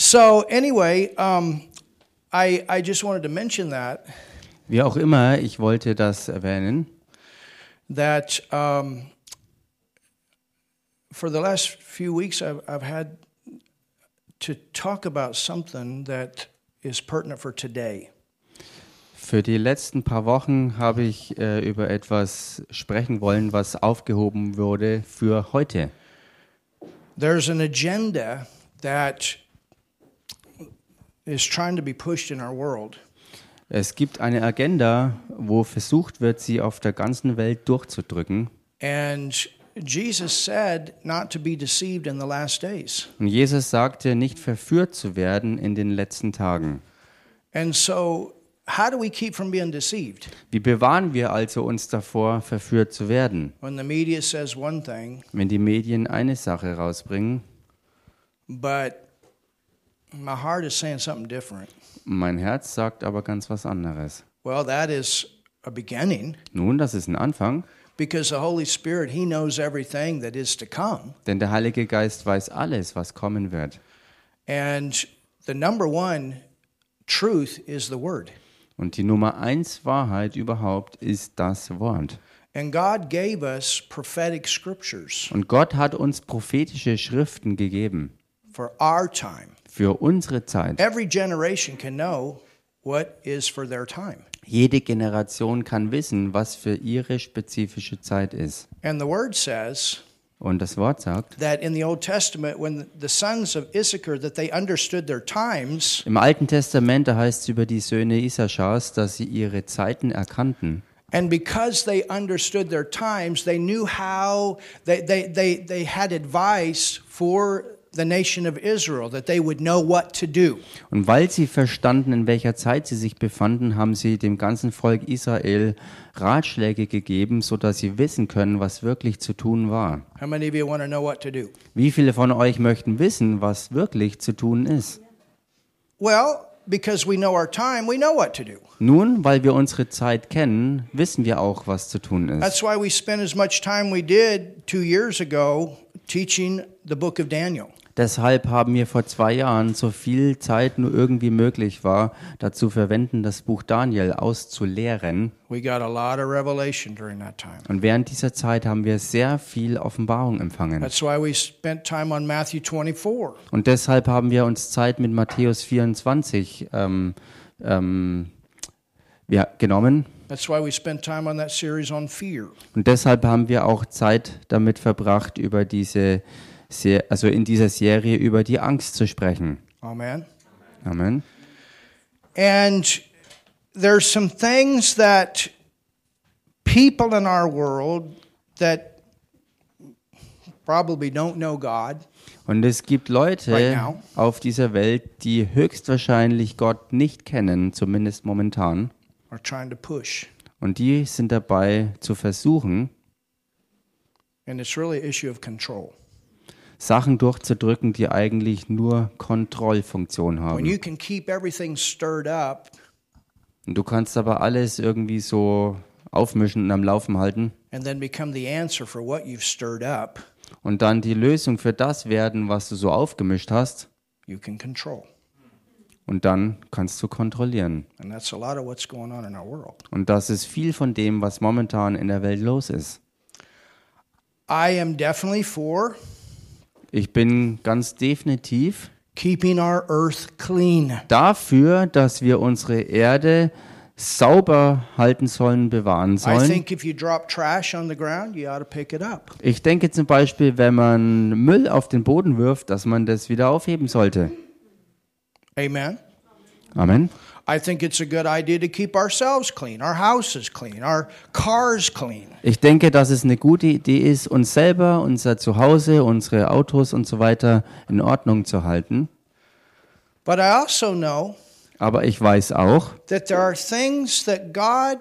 So anyway, um, I I just wanted to mention that Wie auch immer, ich wollte das erwähnen, that um, for the last few weeks I've I've had to talk about something that is pertinent for today. für die letzten paar Wochen habe ich äh, über etwas sprechen wollen, was aufgehoben wurde für heute. There's an agenda that is trying to be pushed in our world. Es gibt eine Agenda, wo versucht wird, sie auf der ganzen Welt durchzudrücken. And Jesus said not to be deceived in the last days. Und Jesus sagte, nicht verführt zu werden in den letzten Tagen. And so, how do we keep from being deceived? Wie bewahren wir also uns davor, verführt zu werden? When the media says one thing, Wenn die Medien eine Sache rausbringen, but my heart is saying something different. mein Herz sagt aber ganz was anderes. Well, that is a beginning Nun, das ist ein Anfang, because the Holy Spirit, He knows everything that is to come. denn der Heilige Geist weiß alles, was kommen wird. And the number one truth is the Word. Und die Nummer eins Wahrheit überhaupt ist das Wort. And God gave us prophetic scriptures Und Gott hat uns prophetische Schriften gegeben for our time. Für unsere Zeit. Every generation can know what is for their time. Jede Generation kann wissen, was für ihre spezifische Zeit ist. And the word says Und das Wort sagt, that in the Old Testament, when the sons of Issachar that they understood their times, im Alten Testament, da heißt es über die Söhne Issachars, dass sie ihre Zeiten erkannten. and because they understood their times, they knew how they they they, they had advice for the nation of Israel that they would know what to do. Und weil sie verstanden, in welcher Zeit sie sich befanden, haben sie dem ganzen Volk Israel Ratschläge gegeben, sodass sie wissen können, was wirklich zu tun war. How many of you want to know what to do? Wie viele von euch möchten wissen, was wirklich zu tun ist? Well, because we know our time, we know what to do. Nun, weil wir unsere Zeit kennen, wissen wir auch, was zu tun ist. That's why we spent as much time we did two years ago teaching the book of Daniel. Deshalb haben wir vor zwei Jahren so viel Zeit nur irgendwie möglich war, dazu verwenden, das Buch Daniel auszulehren. We got a lot of revelation during that time. Und während dieser Zeit haben wir sehr viel Offenbarung empfangen. That's why we spent time on Matthew 24. Und deshalb haben wir uns Zeit mit Matthäus 24 ähm, ähm, ja, genommen. That's why we spent time on that series on fear. Und deshalb haben wir auch Zeit damit verbracht, über diese, Se- also in dieser Serie über die Angst zu sprechen. Amen. Amen. And there's some things that people in our world that probably don't know God Und es gibt Leute Right auf dieser Welt, die höchstwahrscheinlich Gott nicht kennen, zumindest momentan. are trying to push. Und die sind dabei zu versuchen, And it's really an issue of control. Sachen durchzudrücken, die eigentlich nur Kontrollfunktion haben. you can keep everything stirred up Und du kannst aber alles irgendwie so aufmischen und am Laufen halten and then become the answer for what you've stirred up, und dann die Lösung für das werden, was du so aufgemischt hast. you can control. Und dann kannst du kontrollieren. And that's a lot of what's going on in our world. Und das ist viel von dem, was momentan in der Welt los ist. I am definitely for Ich bin ganz definitiv keeping our earth clean. dafür, dass wir unsere Erde sauber halten sollen, bewahren I sollen. think if you drop trash on the ground, you ought to pick it up. Ich denke zum Beispiel, wenn man Müll auf den Boden wirft, dass man das wieder aufheben sollte. Amen. Amen. I think it's a good idea to keep ourselves clean, our houses clean, our cars clean. Ich denke, dass es eine gute Idee ist, uns selber, unser Zuhause, unsere Autos und so weiter in Ordnung zu halten. But I also know Aber ich weiß auch, that there are things that God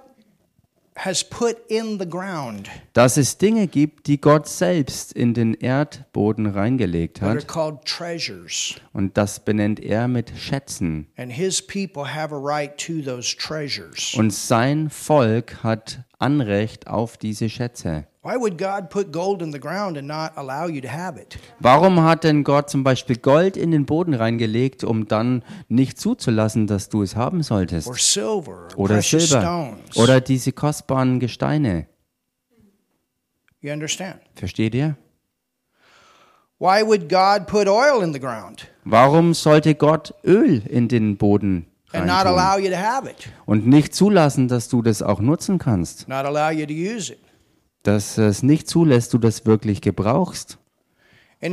has put in the ground dass es Dinge gibt, die Gott selbst in den Erdboden reingelegt that are hat. called treasures. Und das benennt er mit Schätzen. And his people have a right to those treasures. Und sein Volk hat Anrecht auf diese Schätze. Why would God put gold in the ground and not allow you to have it? Warum hat denn Gott zum Beispiel Gold in den Boden reingelegt, um dann nicht zuzulassen, dass du es haben solltest? Oder Silber oder diese kostbaren Gesteine. you understand? Versteht ihr? Why would God put oil in the ground Warum sollte Gott Öl in den Boden and not reintun allow you to have it? und nicht zulassen, dass du das auch nutzen kannst? Not allow you to use it? Dass es nicht zulässt, du das wirklich gebrauchst. Und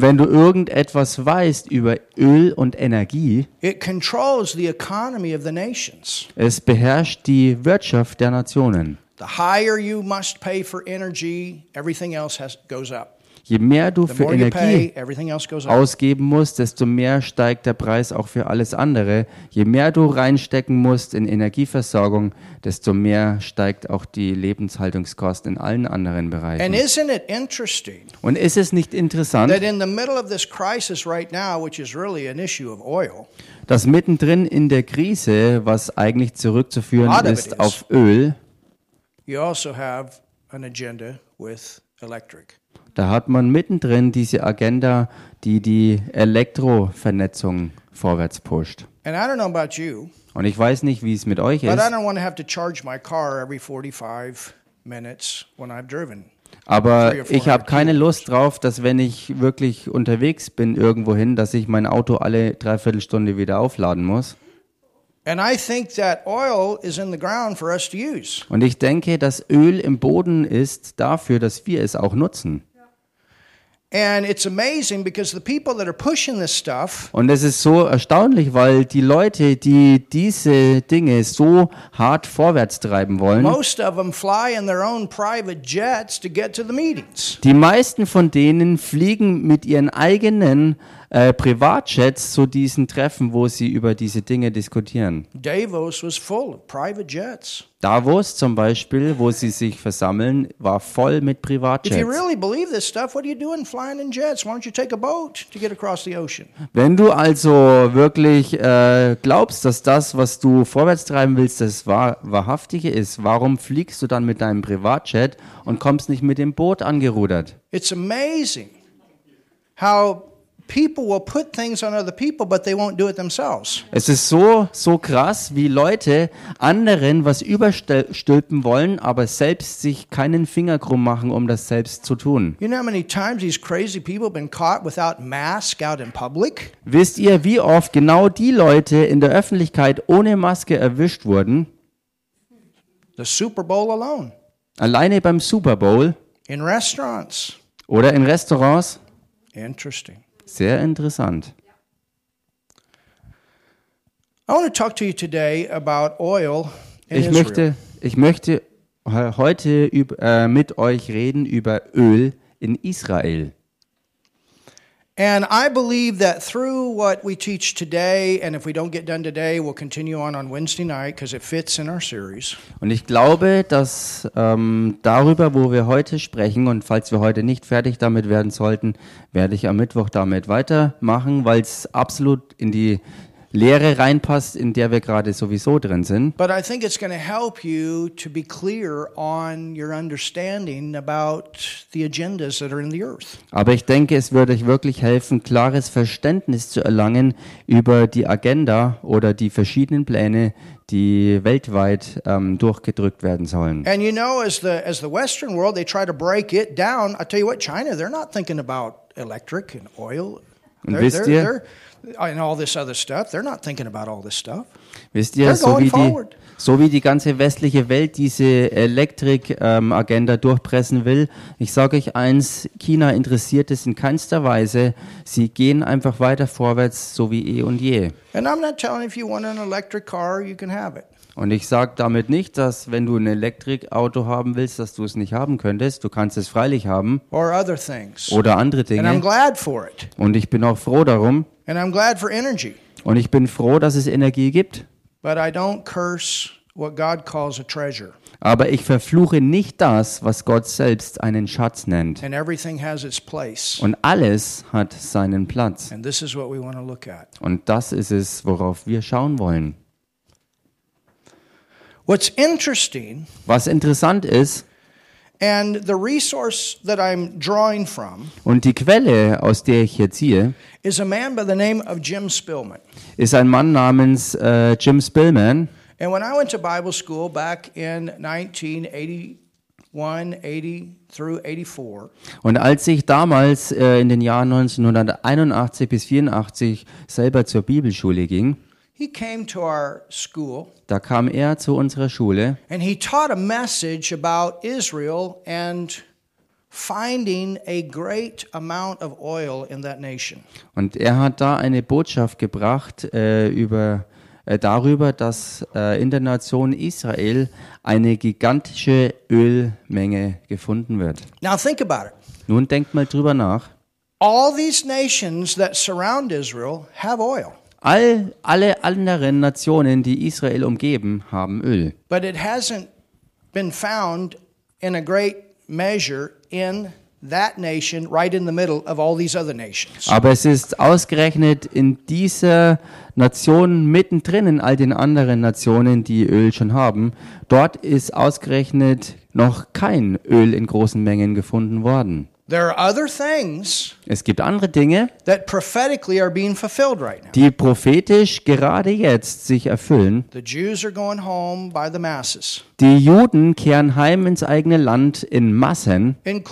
wenn du irgendetwas weißt über Öl und Energie, it controls the economy of the nations. es beherrscht die Wirtschaft der Nationen. The higher you must pay for energy, everything else has, goes up. Je mehr du für Energie ausgeben musst, desto mehr steigt der Preis auch für alles andere. Je mehr du reinstecken musst in Energieversorgung, desto mehr steigt auch die Lebenshaltungskost in allen anderen And Bereichen. isn't it interesting Und ist es nicht interessant, that in the middle of this crisis right now, which is really an issue of oil, dass mittendrin in der Krise, was eigentlich zurückzuführen ist is. auf Öl, you also have an agenda with electric. Da hat man mittendrin diese Agenda, die die Elektrovernetzung vorwärts pusht. And I don't know about you, Und ich weiß nicht, wie es mit euch but I ist, don't want to have to charge my car every 45 minutes when I've driven. aber ich habe keine Lust drauf, dass wenn ich wirklich unterwegs bin irgendwohin, dass ich mein Auto alle Dreiviertelstunde wieder aufladen muss. And I think that oil is in the ground for us to use. Und ich denke, dass Öl im Boden ist dafür, dass wir es auch nutzen. Und es ist so erstaunlich, weil die Leute, die diese Dinge so hart vorwärts treiben wollen, most of them fly in their own private jets to get to the meetings. die meisten von denen fliegen mit ihren eigenen äh, Privatjets zu diesen Treffen, wo sie über diese Dinge diskutieren. Davos was full of private jets. Davos zum Beispiel, wo sie sich versammeln, war voll mit Privatjets. really believe this stuff, what are you doing flying in jets? Why don't you take a boat to get across the ocean? Wenn du also wirklich äh, glaubst, dass das, was du vorwärts treiben willst, das wahr, wahrhaftige ist, warum fliegst du dann mit deinem Privatjet und kommst nicht mit dem Boot angerudert? It's amazing how people will put things on other people, but they won't do it themselves. Es ist so, so krass, wie Leute anderen was überstülpen wollen, aber selbst sich keinen Finger krumm machen, um das selbst zu tun. You know how many times these crazy people have been caught without mask out in public? Wisst ihr, wie oft genau die Leute in der Öffentlichkeit ohne Maske erwischt wurden? The Super Bowl alone, Alleine beim Super Bowl in restaurants. oder in Restaurants? Interesting. Sehr interessant. I want to talk to you today about oil in Ich möchte, ich möchte he- heute üb, äh, mit euch reden über Öl in Israel. And I believe that through what we teach today, and if we don't get done today, we'll continue on on Wednesday night because it fits in our series. Und ich glaube, dass ähm, darüber, wo wir heute sprechen, und falls wir heute nicht fertig damit werden sollten, werde ich am Mittwoch damit weitermachen, weil es absolut in die Lehre reinpasst, in der wir gerade sowieso drin sind. But I think it's going to help you to be clear on your understanding about the agendas that are in the earth. Aber ich denke, es würde euch wirklich helfen, klares Verständnis zu erlangen über die Agenda oder die verschiedenen Pläne, die weltweit ähm, durchgedrückt werden sollen. And you know, as the as the Western world, they try to break it down. I tell you what, China, they're not thinking about electric and oil. Und They're, wisst ihr- they're, and all this other stuff. They're not thinking about all this stuff. Wisst ihr, They're so wie, die, so wie die ganze westliche Welt diese Elektrik-Agenda durchpressen will, ich sage euch eins, China interessiert es in keinster Weise. Sie gehen einfach weiter vorwärts, so wie eh und je. And I'm not telling you if you want an electric car, you can have it. Und ich sage damit nicht, dass wenn du ein Elektrikauto haben willst, dass du es nicht haben könntest. Du kannst es freilich haben or other things. oder andere And I'm Dinge. glad for it. Und ich bin auch froh darum. And I'm glad for energy. Und ich bin froh, dass es Energie gibt. But I don't curse what God calls a treasure. Aber ich verfluche nicht das, was Gott selbst einen Schatz nennt. And everything has its place. Und alles hat seinen Platz. And this is what we want to look at. Und das ist es, worauf wir schauen wollen. What's interesting, Was interessant ist, and the resource that I'm drawing from, und die Quelle, aus der ich hier ziehe, is a man by the name of Jim Spillman. ist ein Mann namens äh, Jim Spillman. And when I went to Bible school back in 1981, 80 through 84, Und als ich damals äh, in den Jahren 1981 bis 84 selber zur Bibelschule ging, he came to our school da kam er zu unserer Schule and he taught a message about Israel and finding a great amount of oil in that nation. und er hat da eine Botschaft gebracht äh, über äh, darüber, dass äh, in der Nation Israel eine gigantische Ölmenge gefunden wird. Now think about it. Nun denkt mal drüber nach. All these nations that surround Israel have oil, All, alle anderen Nationen, die Israel umgeben, haben Öl. but it hasn't been found in a great measure in that nation right in the middle of all these other nations. Aber es ist ausgerechnet in dieser Nation mittendrin in all den anderen Nationen, die Öl schon haben. Dort ist ausgerechnet noch kein Öl in großen Mengen gefunden worden. There are other things Es gibt andere Dinge, that prophetically are being fulfilled right now. die prophetisch gerade jetzt sich erfüllen. Die Juden kehren heim ins eigene Land in Massen, right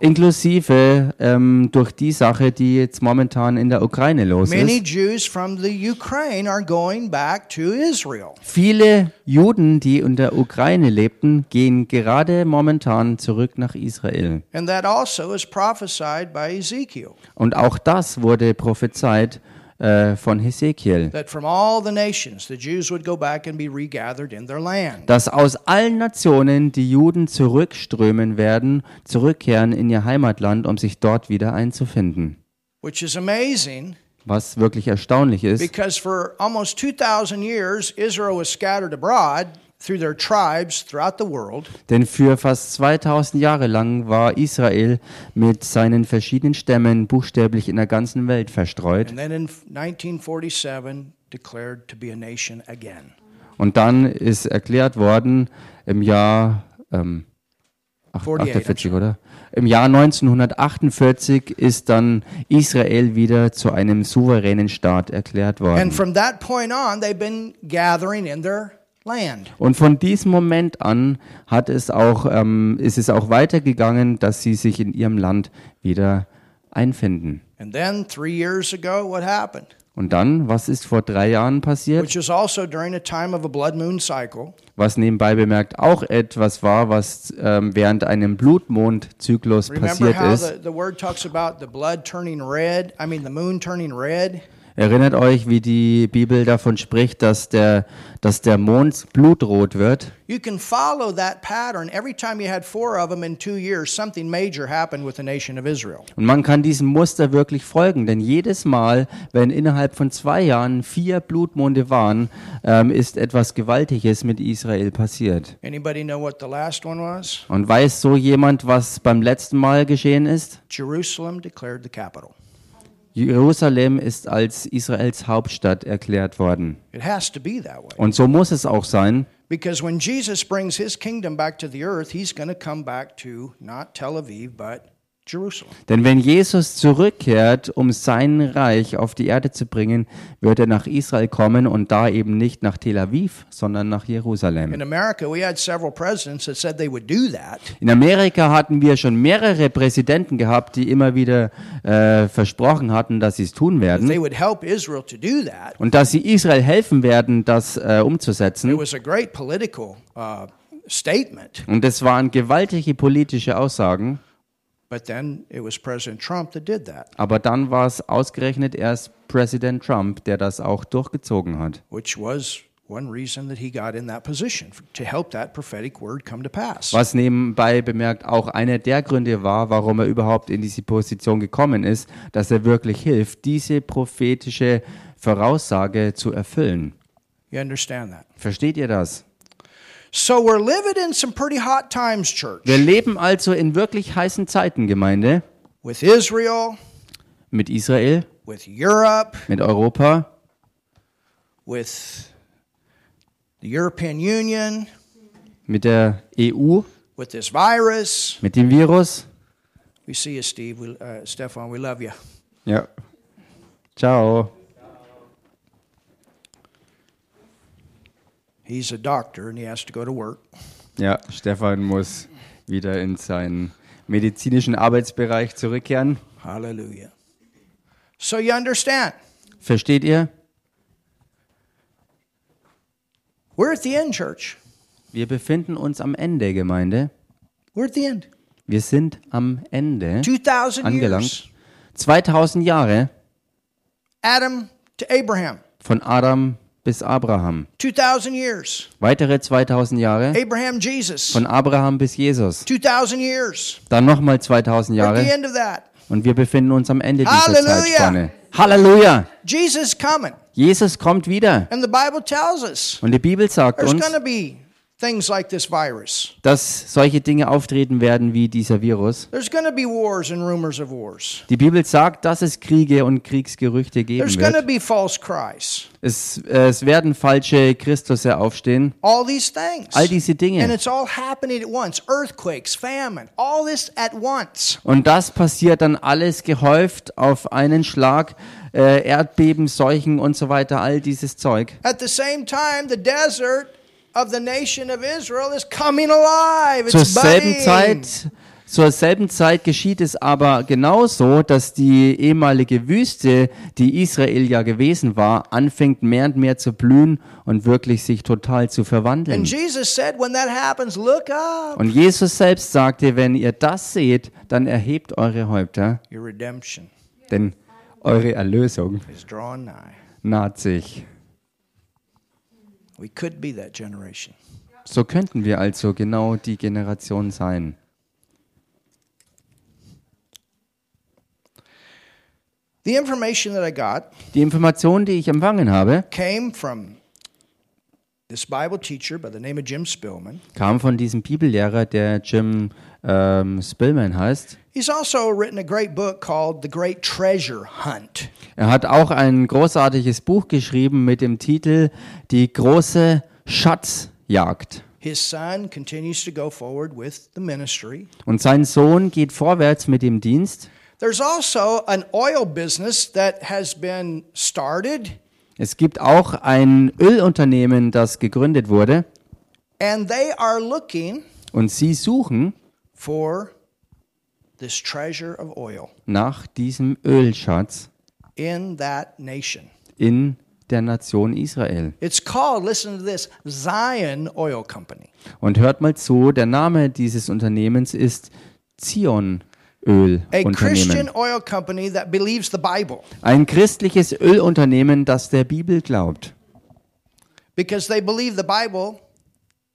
inklusive ähm, durch die Sache, die jetzt momentan in der Ukraine los ist. Jews from the Ukraine are going back to Israel. Viele Juden, die in der Ukraine lebten, gehen gerade momentan zurück nach Israel. And that also is prophesied by Ezekiel Und auch das wurde prophezeit von Hesekiel, that from all the nations the Jews would go back and be regathered in their land. dass aus allen Nationen die Juden zurückströmen werden, zurückkehren in ihr Heimatland, um sich dort wieder einzufinden. Which is amazing Was wirklich erstaunlich ist, because for almost 2,000 years, Israel was scattered abroad through their tribes throughout the world. denn für fast 2000 Jahre lang war Israel mit seinen verschiedenen Stämmen buchstäblich in der ganzen Welt verstreut. And then in 1947, declared to be a nation again. Und dann ist erklärt worden im Jahr ähm, ach, 48, 48, oder? Im Jahr 1948 ist dann Israel wieder zu einem souveränen Staat erklärt worden. And from that point on, they've been gathering in their. Und von diesem Moment an hat es auch, ähm, ist es auch weitergegangen, dass sie sich in ihrem Land wieder einfinden. And then three years ago, what happened? Und dann, was ist vor drei Jahren passiert? Which is also during a time of a blood moon cycle. Was nebenbei bemerkt auch etwas war, was ähm, während einem Blutmondzyklus passiert ist. Erinnert euch, wie die Bibel davon spricht, dass der, dass der Mond blutrot wird. You can follow that pattern. Every time you had four of them in two years, something major happened with the nation of Israel. Und man kann diesem Muster wirklich folgen, denn jedes Mal, wenn innerhalb von zwei Jahren vier Blutmonde waren, ähm, ist etwas Gewaltiges mit Israel passiert. Anybody know what the last one was? Und weiß so jemand, was beim letzten Mal geschehen ist? Jerusalem declared the capital. Jerusalem ist als Israels Hauptstadt erklärt worden. Und so muss es auch sein, Because when Jesus brings his kingdom back to the earth, he's going to come back to not Tel Aviv, but. Denn wenn Jesus zurückkehrt, um sein Reich auf die Erde zu bringen, wird er nach Israel kommen und da eben nicht nach Tel Aviv, sondern nach Jerusalem. In America, we had several presidents that said they would do that. In Amerika hatten wir schon mehrere Präsidenten gehabt, die immer wieder äh, versprochen hatten, dass sie es tun They werden would help Israel to do that. und dass sie Israel helfen werden, das äh, It umzusetzen. was a great political uh, statement. Und es waren gewaltige politische Aussagen, aber dann war es ausgerechnet erst Präsident Trump, der das auch durchgezogen hat. which was one reason that he got in that position to help that prophetic word come to pass. Was nebenbei bemerkt auch einer der Gründe war, warum er überhaupt in diese Position gekommen ist, dass er wirklich hilft, diese prophetische Voraussage zu erfüllen. You understand that? Versteht ihr das? So we're living in some pretty hot times, church. Wir leben also in wirklich heißen Zeiten, Gemeinde, With Israel, mit Israel, with Europe, mit Europa, with the European Union, mit der EU, with this virus. mit dem Virus. We see you, Steve. We, uh, Stefan, we love you. Ja. Ciao. He's a doctor and he has to go to work. Ja, Stefan muss wieder in seinen medizinischen Arbeitsbereich zurückkehren. Hallelujah. So you understand? Versteht ihr? We're at the end, church. Wir befinden uns am Ende, Gemeinde. We're at the end. Wir sind am Ende 2,000 angelangt. years. 2000 Jahre Adam to Abraham. von Adam bis Abraham. 2,000 years. Weitere 2000 Jahre Abraham, Jesus. von Abraham bis Jesus. 2,000 years. Dann nochmal 2000 We're at the Jahre end of that. und wir befinden uns am Ende dieser Halleluja. Zeitspanne. Halleluja! Jesus coming. Jesus kommt wieder. And the Bible tells us Und die Bibel sagt uns, going to be things like this virus. dass solche Dinge auftreten werden wie dieser Virus. There's going to be wars and rumors of wars. Die Bibel sagt, dass es Kriege und Kriegsgerüchte geben There's going to wird. be false Christs. Es, äh, es werden falsche Christusse aufstehen. All these things. All diese And Dinge. it's all happening at once. Earthquakes, famine, all this at once. Und das passiert dann alles gehäuft auf einen Schlag. Äh, Erdbeben, Seuchen und so weiter, all dieses Zeug. At the same time, the desert of the nation of Israel is coming alive. Zur selben. Zeit, zur selben Zeit geschieht es aber genauso, dass die ehemalige Wüste, die Israel ja gewesen war, anfängt mehr und mehr zu blühen und wirklich sich total zu verwandeln. And Jesus said, when that happens, look up. Und Jesus selbst sagte, wenn ihr das seht, dann erhebt eure Häupter, Your redemption denn eure Erlösung naht sich. We could be that generation. So könnten wir also genau die Generation sein. The information that I got Die Information, die ich empfangen habe, came from this Bible teacher by the name of Jim Spillman. kam von diesem Bibellehrer, der Jim ähm, Spillman heißt. He's also written a great book called The Great Treasure Hunt. Er hat auch ein großartiges Buch geschrieben mit dem Titel Die große Schatzjagd. His son continues to go forward with the ministry. Und sein Sohn geht vorwärts mit dem Dienst. There's also an oil business that has been started, Es gibt auch ein Ölunternehmen, das gegründet wurde. and they are looking Und sie suchen for this treasure of oil nach diesem Ölschatz in that nation. in der Nation Israel. It's called, listen to this, Zion Oil Company. Und hört mal zu, der Name dieses Unternehmens ist Zion A Ölunternehmen. Christian oil company that believes the Bible Ein christliches Ölunternehmen, das der Bibel glaubt. because they believe the Bible shows that there's oil there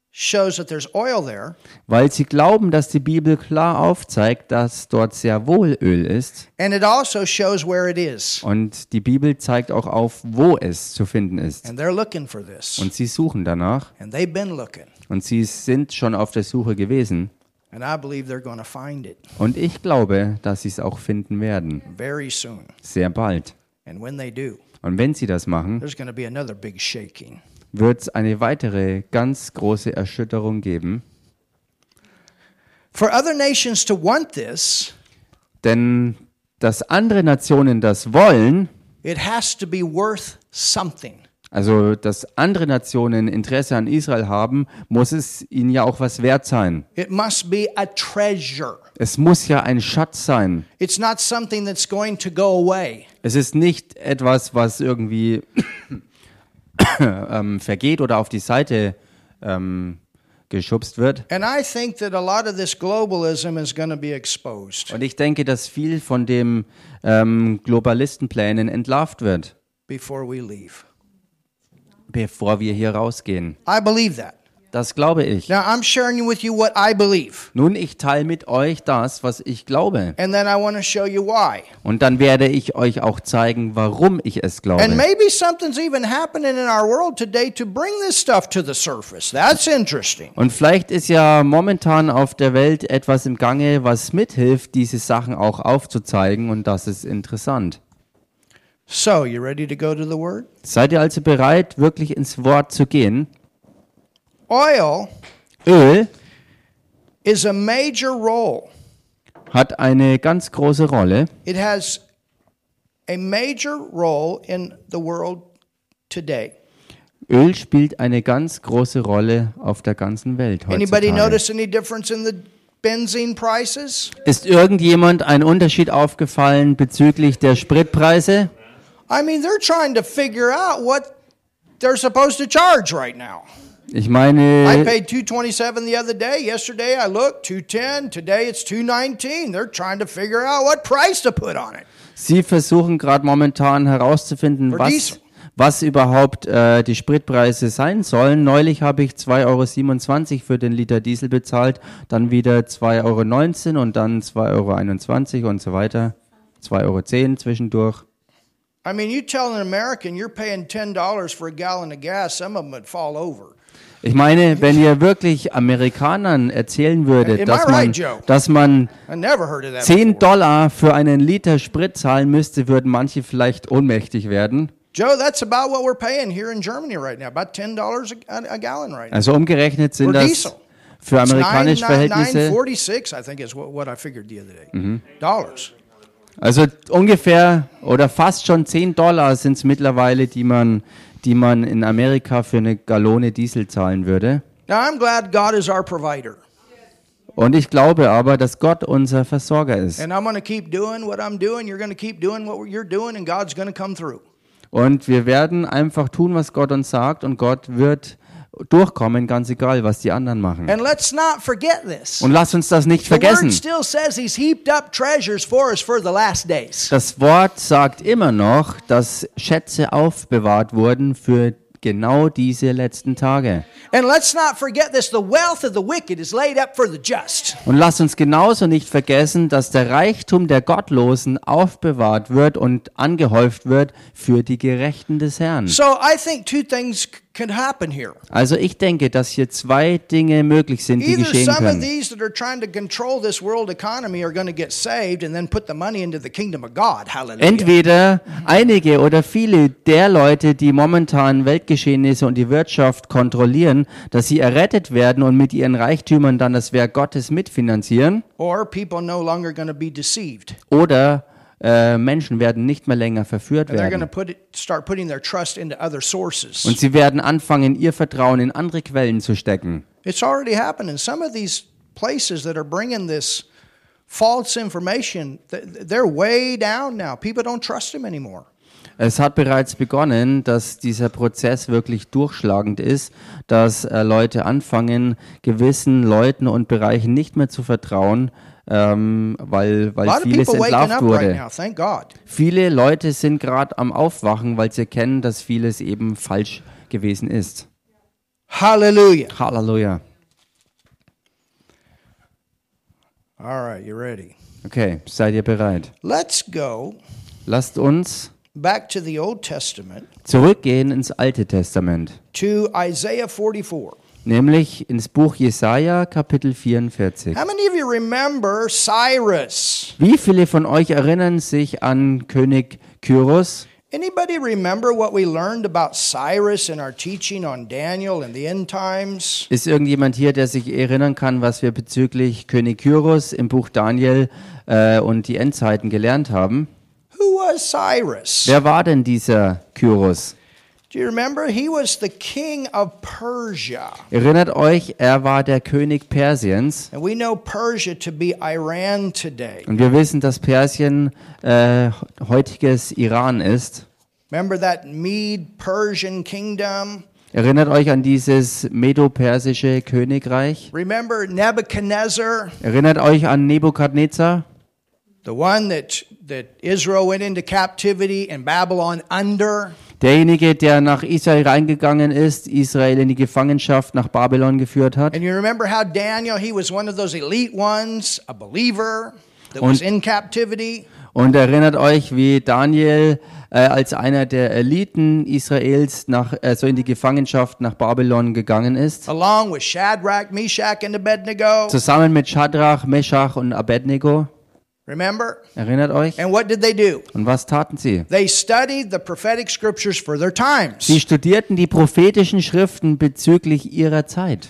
Weil sie glauben, dass die Bibel klar aufzeigt, dass dort sehr wohl Öl ist. and it also shows where it is. Und die Bibel zeigt auch auf, wo es zu finden ist. And they're looking for this. Und sie suchen danach. And they've been looking. Und sie sind schon auf der Suche gewesen. And I believe they're going to find it Und ich glaube, dass sie es auch finden werden. very soon. Sehr bald. And when they do, Und wenn sie das machen, wird es eine weitere ganz große Erschütterung geben. For other nations to want this, Denn dass andere Nationen das wollen, it has to be worth something. also dass andere Nationen Interesse an Israel haben, muss es ihnen ja auch was wert sein. It must be a treasure. Es muss ja ein Schatz sein. It's not something that's going to go away. Es ist nicht etwas, was irgendwie ähm, vergeht oder auf die Seite ähm, geschubst wird. And I think that a lot of this globalism is going to be exposed Und ich denke, dass viel von dem ähm, Globalistenplänen entlarvt wird, before we leave. bevor wir hier rausgehen. I believe that. Das glaube ich. Now, I'm sharing with you what I believe, Nun, ich teile mit euch das, was ich glaube. and then I want to show you why. Und dann werde ich euch auch zeigen, warum ich es And glaube. maybe something's even happening in our world today to bring this stuff to the surface. That's interesting. Und vielleicht ist ja momentan auf der Welt etwas im Gange, was mithilft, diese Sachen auch aufzuzeigen. Und das ist interessant. So, you ready to go to the Word? Seid ihr also bereit, wirklich ins Wort zu gehen? Oil Öl is a major role. hat eine ganz große Rolle. It has a major role in the world today. Öl spielt eine ganz große Rolle auf der ganzen Welt Anybody heutzutage. notice any difference in the benzene prices? Ist irgendjemand ein Unterschied aufgefallen bezüglich der Spritpreise? I mean, they're trying to figure out what they're supposed to charge right now. Ich I meine, paid 227 the other day. Yesterday I looked 210. Today it's 219. They're trying to figure out what price to put on it. Sie versuchen gerade momentan herauszufinden, For was, diesel. was überhaupt äh, die Spritpreise sein sollen. Neulich habe ich 2,27 Euro für den Liter Diesel bezahlt, dann wieder 2,19 Euro und dann 2,21 Euro und so weiter. 2,10 Euro zwischendurch. I mean, you tell an American you're paying $10 for a gallon of gas, some of them would fall over. Ich meine, wenn ihr wirklich Amerikanern erzählen würdet, dass man, dass man I never heard of that 10 before. Dollar für einen Liter Sprit zahlen müsste, würden manche vielleicht ohnmächtig werden. Joe, that's about what we're paying here in Germany right now. About $10 a, a gallon right now. Also umgerechnet sind das für amerikanische Verhältnisse 946, I think is what, what I figured the other day. Dollars. Also ungefähr oder fast schon 10 Dollar sind es mittlerweile, die man, die man in Amerika für eine Gallone Diesel zahlen würde. Now, I'm glad God is our provider. Und ich glaube aber, dass Gott unser Versorger ist. And I'm going to keep doing what I'm doing. You're going to keep doing what you're doing, and God's going to come through. Und wir werden einfach tun, was Gott uns sagt und Gott wird durchkommen, ganz egal, was die anderen machen. And let's not forget this. Und lass uns das nicht vergessen. Das Wort sagt immer noch, dass Schätze aufbewahrt wurden für genau diese letzten Tage. Und lasst uns genauso nicht vergessen, dass der Reichtum der Gottlosen aufbewahrt wird und angehäuft wird für die Gerechten des Herrn. So I think two things Also ich denke, dass hier zwei Dinge möglich sind, die geschehen some of können. these that are trying to control this world economy are going to get saved and then put the money into the kingdom of God. Hallelujah. Entweder einige oder viele der Leute, die momentan Weltgeschehnisse und die Wirtschaft kontrollieren, dass sie errettet werden und mit ihren Reichtümern dann das Werk Gottes mitfinanzieren, or people no longer going to be deceived. oder äh, Menschen werden nicht mehr länger verführt werden. put it. Und sie werden anfangen, ihr Vertrauen in andere Quellen zu stecken. It's already happening. Some of these places that are bringing this false information, th- they're way down now. People don't trust them anymore. Es hat bereits begonnen, dass dieser Prozess wirklich durchschlagend ist, dass äh, Leute anfangen, gewissen Leuten und Bereichen nicht mehr zu vertrauen, ähm, weil, weil vieles entlarvt right wurde. now, God. Viele Leute sind gerade am Aufwachen, weil sie erkennen, dass vieles eben falsch gewesen ist. Hallelujah. Halleluja. All right, you ready? Okay, seid ihr bereit? Let's go Lasst uns back to the Old Testament zurückgehen ins Alte Testament, to Isaiah 44. nämlich ins Buch Jesaja, Kapitel 44. How many of you remember Cyrus? Wie viele von euch erinnern sich an König Kyros? Anybody remember what we learned about Cyrus in our teaching on Daniel and the end times? Ist irgendjemand hier, der sich erinnern kann, was wir bezüglich König Kyros im Buch Daniel äh, und die Endzeiten gelernt haben? Who was Cyrus? Wer war denn dieser Kyros? Do you remember? He was the king of Persia. Erinnert euch, er war der König Persiens. And we know Persia to be Iran today. Und wir wissen, dass Persien äh, heutiges Iran ist. Remember that Mede Persian kingdom? Erinnert euch an dieses medo-persische Königreich? Remember Nebuchadnezzar, Erinnert euch an Nebukadnezar? the one that, that Israel went into captivity and Babylon under? Derjenige, der nach Israel reingegangen ist, Israel in die Gefangenschaft nach Babylon geführt hat. And you remember how Daniel, he was one of those elite ones, a believer that was Und- in captivity. Und erinnert euch, wie Daniel äh, als einer der Eliten Israels nach, also in die Gefangenschaft nach Babylon gegangen ist. along with Shadrach, Meshach, and Abednego. Zusammen mit Shadrach, Meshach und Abednego. Remember? Erinnert euch? And what did they do? Und was taten sie? They studied the prophetic scriptures for their times. Sie studierten die prophetischen Schriften bezüglich ihrer Zeit.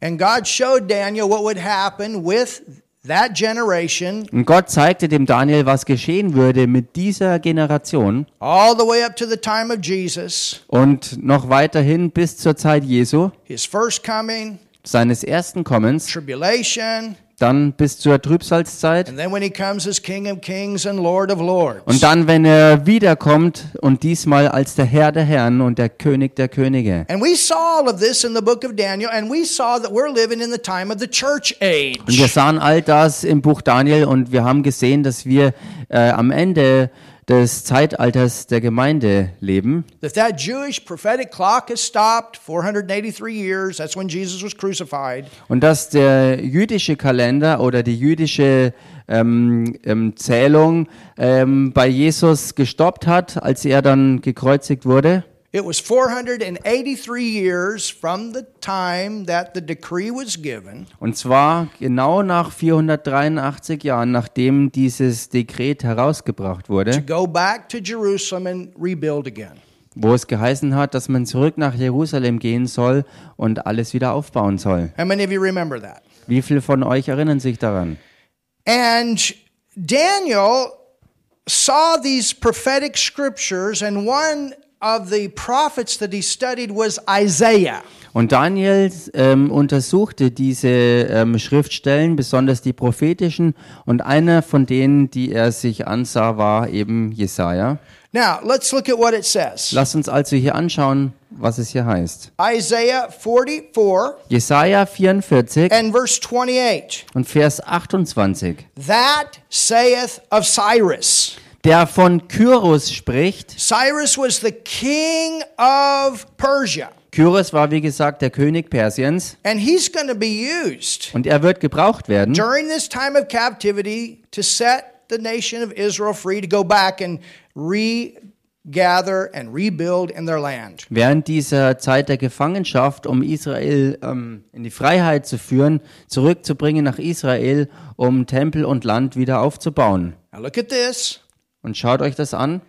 And God showed Daniel what would happen with that generation Und Gott zeigte dem Daniel, was geschehen würde mit dieser Generation all the way up to the time of Jesus, und noch weiterhin bis zur Zeit Jesu, his first coming, seines ersten Kommens, tribulation, dann bis zur Trübsalzeit and then when he comes as King of Kings and Lord of Lords. und dann, wenn er wiederkommt und diesmal als der Herr der Herren und der König der Könige. And we saw all of this in the book of Daniel, and we saw that we're living in the time of the church age. Und wir sahen all das im Buch Daniel und wir haben gesehen, dass wir äh, am Ende des Zeitalters der Gemeinde leben. That that Jewish prophetic clock has stopped 483 years. That's when Jesus was crucified. Und dass der jüdische Kalender oder die jüdische ähm, ähm, Zählung ähm, bei Jesus gestoppt hat, als er dann gekreuzigt wurde. It was 483 years from the time that the decree was given Und zwar genau nach 483 Jahren, nachdem dieses Dekret herausgebracht to wurde, go back to Jerusalem and rebuild again. wo es geheißen hat, dass man zurück nach Jerusalem gehen soll und alles wieder aufbauen soll. How many of you remember that? Wie viele von euch erinnern sich daran? And Daniel saw these prophetic scriptures, and one of the prophets that he studied was Isaiah. Und Daniel ähm, untersuchte diese ähm, Schriftstellen, besonders die prophetischen, und einer von denen, die er sich ansah, war eben Jesaja. Now, let's look at what it says. Lasst uns also hier anschauen, was es hier heißt. Isaiah 44 Jesaja 44 and verse 28. und Vers 28. That saith of Cyrus. Der von Kyros spricht. Cyrus was the king of Persia, Kyros war, wie gesagt, der König Persiens. and he's going to be used Und er wird gebraucht werden, during this time of captivity to set the nation of Israel free to go back and regather and rebuild in their land. während dieser Zeit der Gefangenschaft, um Israel ähm, in die Freiheit zu führen, zurückzubringen nach Israel, um Tempel und Land wieder aufzubauen. Now look at this. Und schaut euch das an.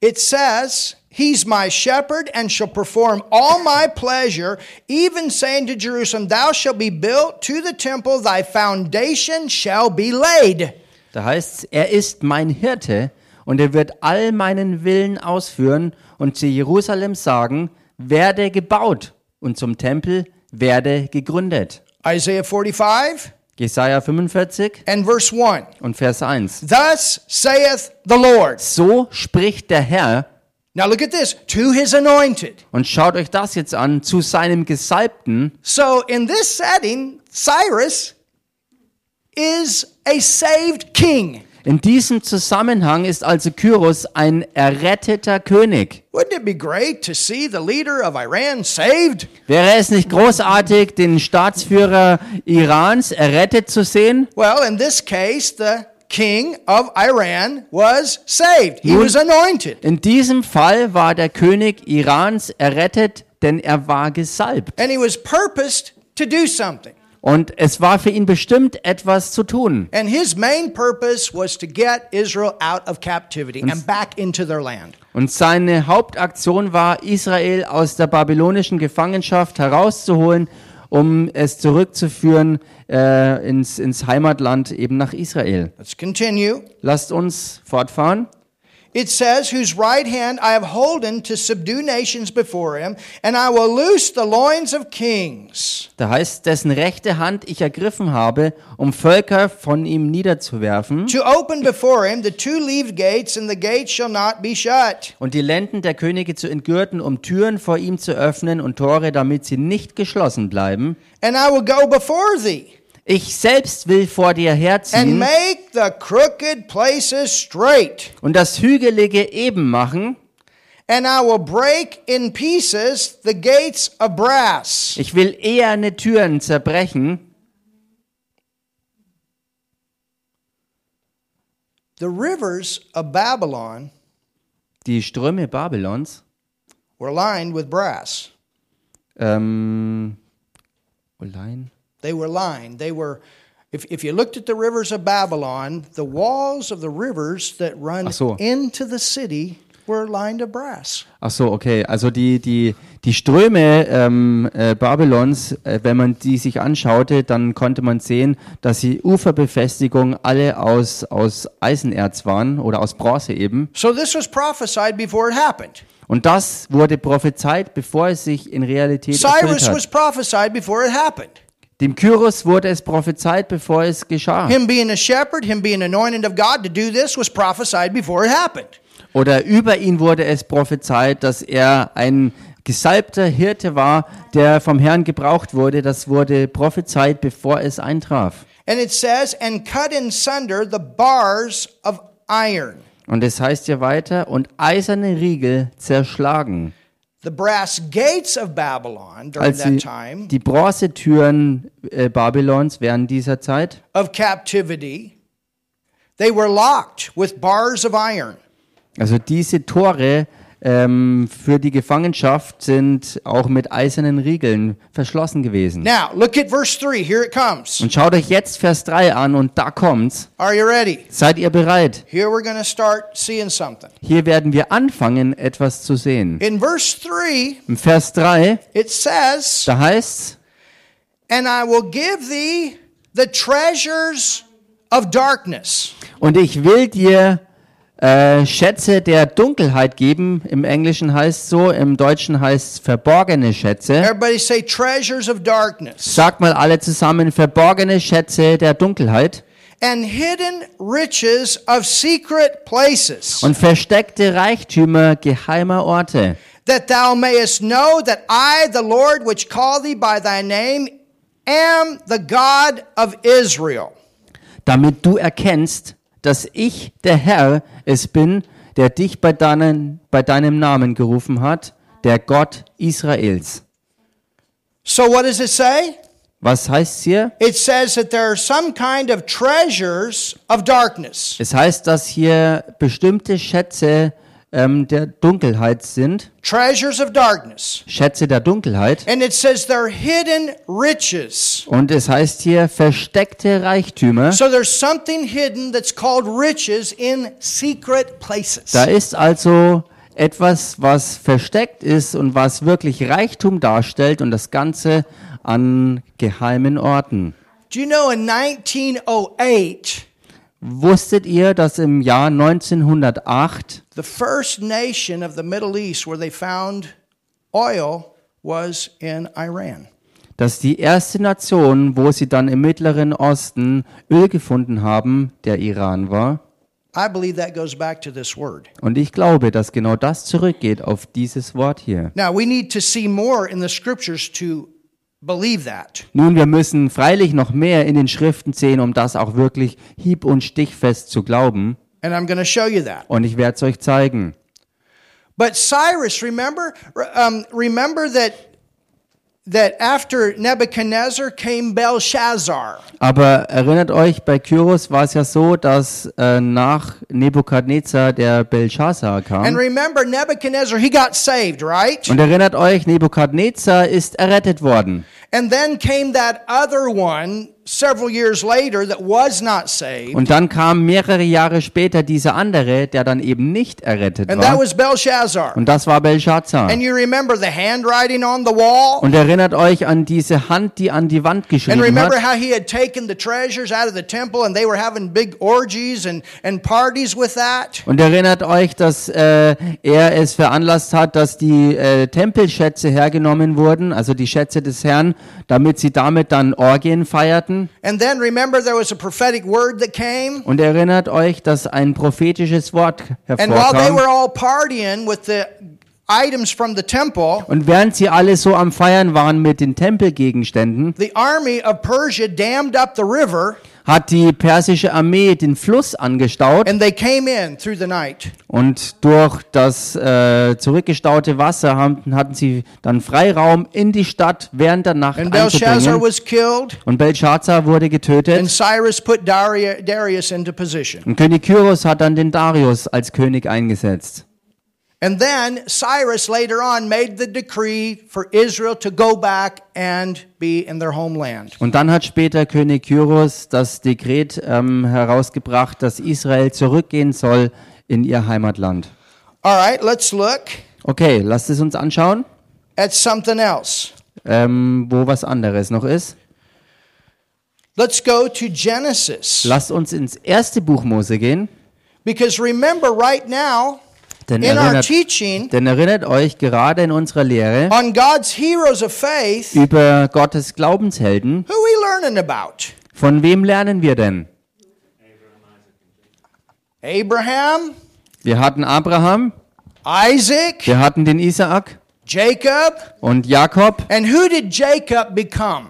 It says, He's my shepherd and shall perform all my pleasure, even saying to Jerusalem, Thou shalt be built to the temple, thy foundation shall be laid. Da heißt er ist mein Hirte und er wird all meinen Willen ausführen und zu Jerusalem sagen, werde gebaut und zum Tempel werde gegründet. Isaiah 45 Jesaja 45 and verse 1. und Vers 1. Thus saith the Lord. So spricht der Herr Now look at this to his anointed. und schaut euch das jetzt an, zu seinem Gesalbten. So in this setting, Cyrus is a saved king. In diesem Zusammenhang ist also Kyros ein erretteter König. Wäre es nicht großartig, den Staatsführer Irans errettet zu sehen? Well, in this case, the king of Iran was saved. He was anointed. In diesem Fall war der König Irans errettet, denn er war gesalbt. And he was purposed to do something. Und es war für ihn bestimmt, etwas zu tun. And his main purpose was to get Israel out of captivity and back into their land. Und seine Hauptaktion war, Israel aus der babylonischen Gefangenschaft herauszuholen, um es zurückzuführen äh, ins, ins Heimatland, eben nach Israel. Let's continue. Lasst uns fortfahren. It says, Whose right hand I have holden to subdue nations before him, and I will loose the loins of kings. Da heißt, dessen rechte Hand ich ergriffen habe, um Völker von ihm niederzuwerfen. To open before him the two leaved gates, and the gates shall not be shut. und die Lenden der Könige zu entgürten, um Türen vor ihm zu öffnen und Tore, damit sie nicht geschlossen bleiben. And I will go before thee, Ich selbst will vor dir and herziehen make the crooked places straight. und das Hügelige eben machen. And I will break in pieces the gates of brass. Ich will eherne Türen zerbrechen. The rivers of Babylon Die Ströme Babylons. were lined with brass. Ähm, Olein. They were lined. They were If, if you looked at the rivers of Babylon, the walls of the rivers that run so. into the city were lined of brass. Ach so, okay. Also die, die, die Ströme ähm, äh, Babylons, äh, wenn man die sich anschaute, dann konnte man sehen, dass die Uferbefestigungen alle aus, aus Eisenerz waren oder aus Bronze eben. So this was prophesied before it happened. Und das wurde prophezeit, bevor es sich in Realität erfüllt Cyrus hat. was prophesied before it happened. Dem Kyros wurde es prophezeit, bevor es geschah. Him being a shepherd, him being anointed of God to do this was prophesied before it happened. Oder über ihn wurde es prophezeit, dass er ein gesalbter Hirte war, der vom Herrn gebraucht wurde. Das wurde prophezeit, bevor es eintraf. And it says, and cut in sunder the bars of iron. Und es heißt ja weiter, und eiserne Riegel zerschlagen. The brass gates of Babylon during Als sie that time die Bronzetüren äh, Babylons während dieser Zeit, of captivity, they were locked with bars of iron. also diese Tore ähm, für die Gefangenschaft sind auch mit eisernen Riegeln verschlossen gewesen. Now, look at verse 3. Here it comes. Und schaut euch jetzt Vers 3 an und da kommt's. Are you ready? Seid ihr bereit? Here we're going to start seeing something. Hier werden wir anfangen, etwas zu sehen. In verse 3, Im Vers 3, it says, da heißt's, And I will give thee the treasures of darkness. und ich will dir äh, Schätze der Dunkelheit geben. Im Englischen heißt so, im Deutschen heißt es verborgene Schätze. Everybody say treasures of darkness. Sagt mal alle zusammen, verborgene Schätze der Dunkelheit And hidden riches of secret places. und versteckte Reichtümer geheimer Orte. that thou mayest know that I, the Lord, which call thee by thy name, am the God of Israel. damit du erkennst, dass ich, der Herr, es bin, der dich bei, deinen, bei deinem Namen gerufen hat, der Gott Israels. So, what does it say? Was heißt hier? It says that there are some kind of treasures of darkness. Es heißt, dass hier bestimmte Schätze ähm, der Dunkelheit sind, Treasures of darkness. Schätze der Dunkelheit. And it says they're hidden riches. Und es heißt hier versteckte Reichtümer. So, there's something hidden that's called riches in secret places. Da ist also etwas, was versteckt ist und was wirklich Reichtum darstellt und das Ganze an geheimen Orten. Do you know in 1908, Wusstet ihr, dass im Jahr 1908 the first nation of the Middle East where they found oil was in Iran? dass die erste Nation, wo sie dann im Mittleren Osten Öl gefunden haben, der Iran war? I believe that goes back to this word. Und ich glaube, dass genau das zurückgeht auf dieses Wort hier. Now, we need to see more in the scriptures to believe that. Nun, wir müssen freilich noch mehr in den Schriften sehen, um das auch wirklich hieb- und stichfest zu glauben. And I'm going to show you that. Und ich werde es euch zeigen. But Cyrus, remember, um, remember that that after Nebuchadnezzar came Belshazzar. Aber erinnert euch, bei Kyros war es ja so, dass äh, nach Nebukadnezar der Belshazzar And kam. remember, Nebuchadnezzar, he got saved, right? Und erinnert euch, Nebukadnezar ist errettet worden. And then came that other one several years later that was not saved. Und dann kam mehrere Jahre später dieser andere, der dann eben nicht errettet And that war. was Belshazzar. Und das war Belshazzar. And you remember the handwriting on the wall? Und erinnert euch an diese Hand, die an die Wand And geschrieben remember hat. how he had taken the treasures out of the temple and they were having big orgies and, and parties with that? Und erinnert euch, dass äh, er es veranlasst hat, dass die äh, Tempelschätze hergenommen wurden, also die Schätze des Herrn, damit sie damit dann Orgien feierten. And then remember there was a prophetic word that came? Und erinnert euch, dass ein prophetisches Wort And while they hervorkam. were all partying with the items from the temple, Und während sie alle so am Feiern waren mit den Tempelgegenständen, the army of Persia dammed up the river hat die persische Armee den Fluss angestaut and they came in through the night. und durch das äh, zurückgestaute Wasser haben, hatten sie dann Freiraum in die Stadt während der Nacht And Belshazzar einzudringen. was killed Und Belshazzar wurde getötet Cyrus put Daria- Darius into position. und König Kyros hat dann den Darius als König eingesetzt. And then Cyrus later on made the decree for Israel to go back and be in their homeland. Und dann hat später König Kyros das Dekret ähm, herausgebracht, dass Israel zurückgehen soll in ihr Heimatland. All right, let's look Okay, lasst es uns anschauen, at something else. ähm, wo was anderes noch ist. Let's go to Genesis. Lasst uns ins erste Buch Mose gehen, Because remember, right now, denn in our erinnert, teaching denn erinnert euch gerade in unserer Lehre on God's heroes of faith, über Gottes Glaubenshelden, who we learning about? von wem lernen wir denn? Abraham, Wir hatten Abraham, Isaac, wir hatten den Isaak Jacob, und Jakob. and who did Jacob become?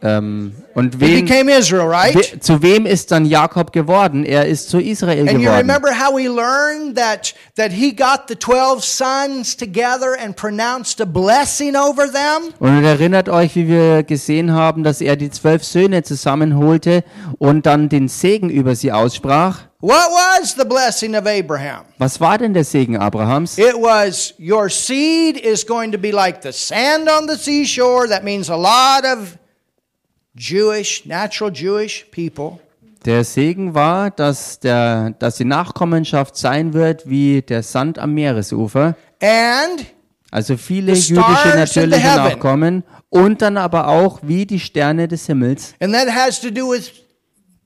Ähm, und became Israel, right? we, zu wem ist dann Jakob geworden? Er ist zu Israel And you geworden. remember how we learned that, that he got the 12 sons together and pronounced a blessing over them? Und erinnert euch, wie wir gesehen haben, dass er die zwölf Söhne zusammenholte und dann den Segen über sie aussprach. What was the blessing of Abraham? Was war denn der Segen Abrahams? It was, Your seed is going to be like the sand on the seashore. That means a lot of Jewish, natural Jewish people. Der Segen war, dass, der, dass die Nachkommenschaft sein wird wie der Sand am Meeresufer. And Also viele The jüdische natürliche. Nachkommen und dann aber auch wie die Sterne des Himmels. And that has to do with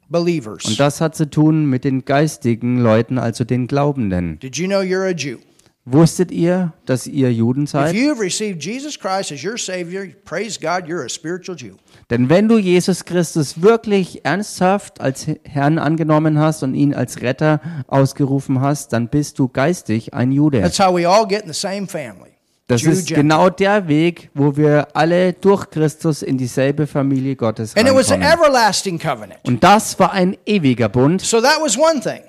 believers. Und das hat zu tun mit den geistigen Leuten, also den Glaubenden. Did you know you're a Jew? Wusstet ihr, dass ihr Juden If seid? you've received Jesus Christ as your Savior, praise God, you're a spiritual Jew. Denn wenn du Jesus Christus wirklich ernsthaft als Herrn angenommen hast und ihn als Retter ausgerufen hast, dann bist du geistig ein Jude. That's how we all get in the same family. Das ist genau der Weg, wo wir alle durch Christus in dieselbe Familie Gottes And it was an reinkommen. everlasting covenant. Und das war ein ewiger Bund. So that was one thing.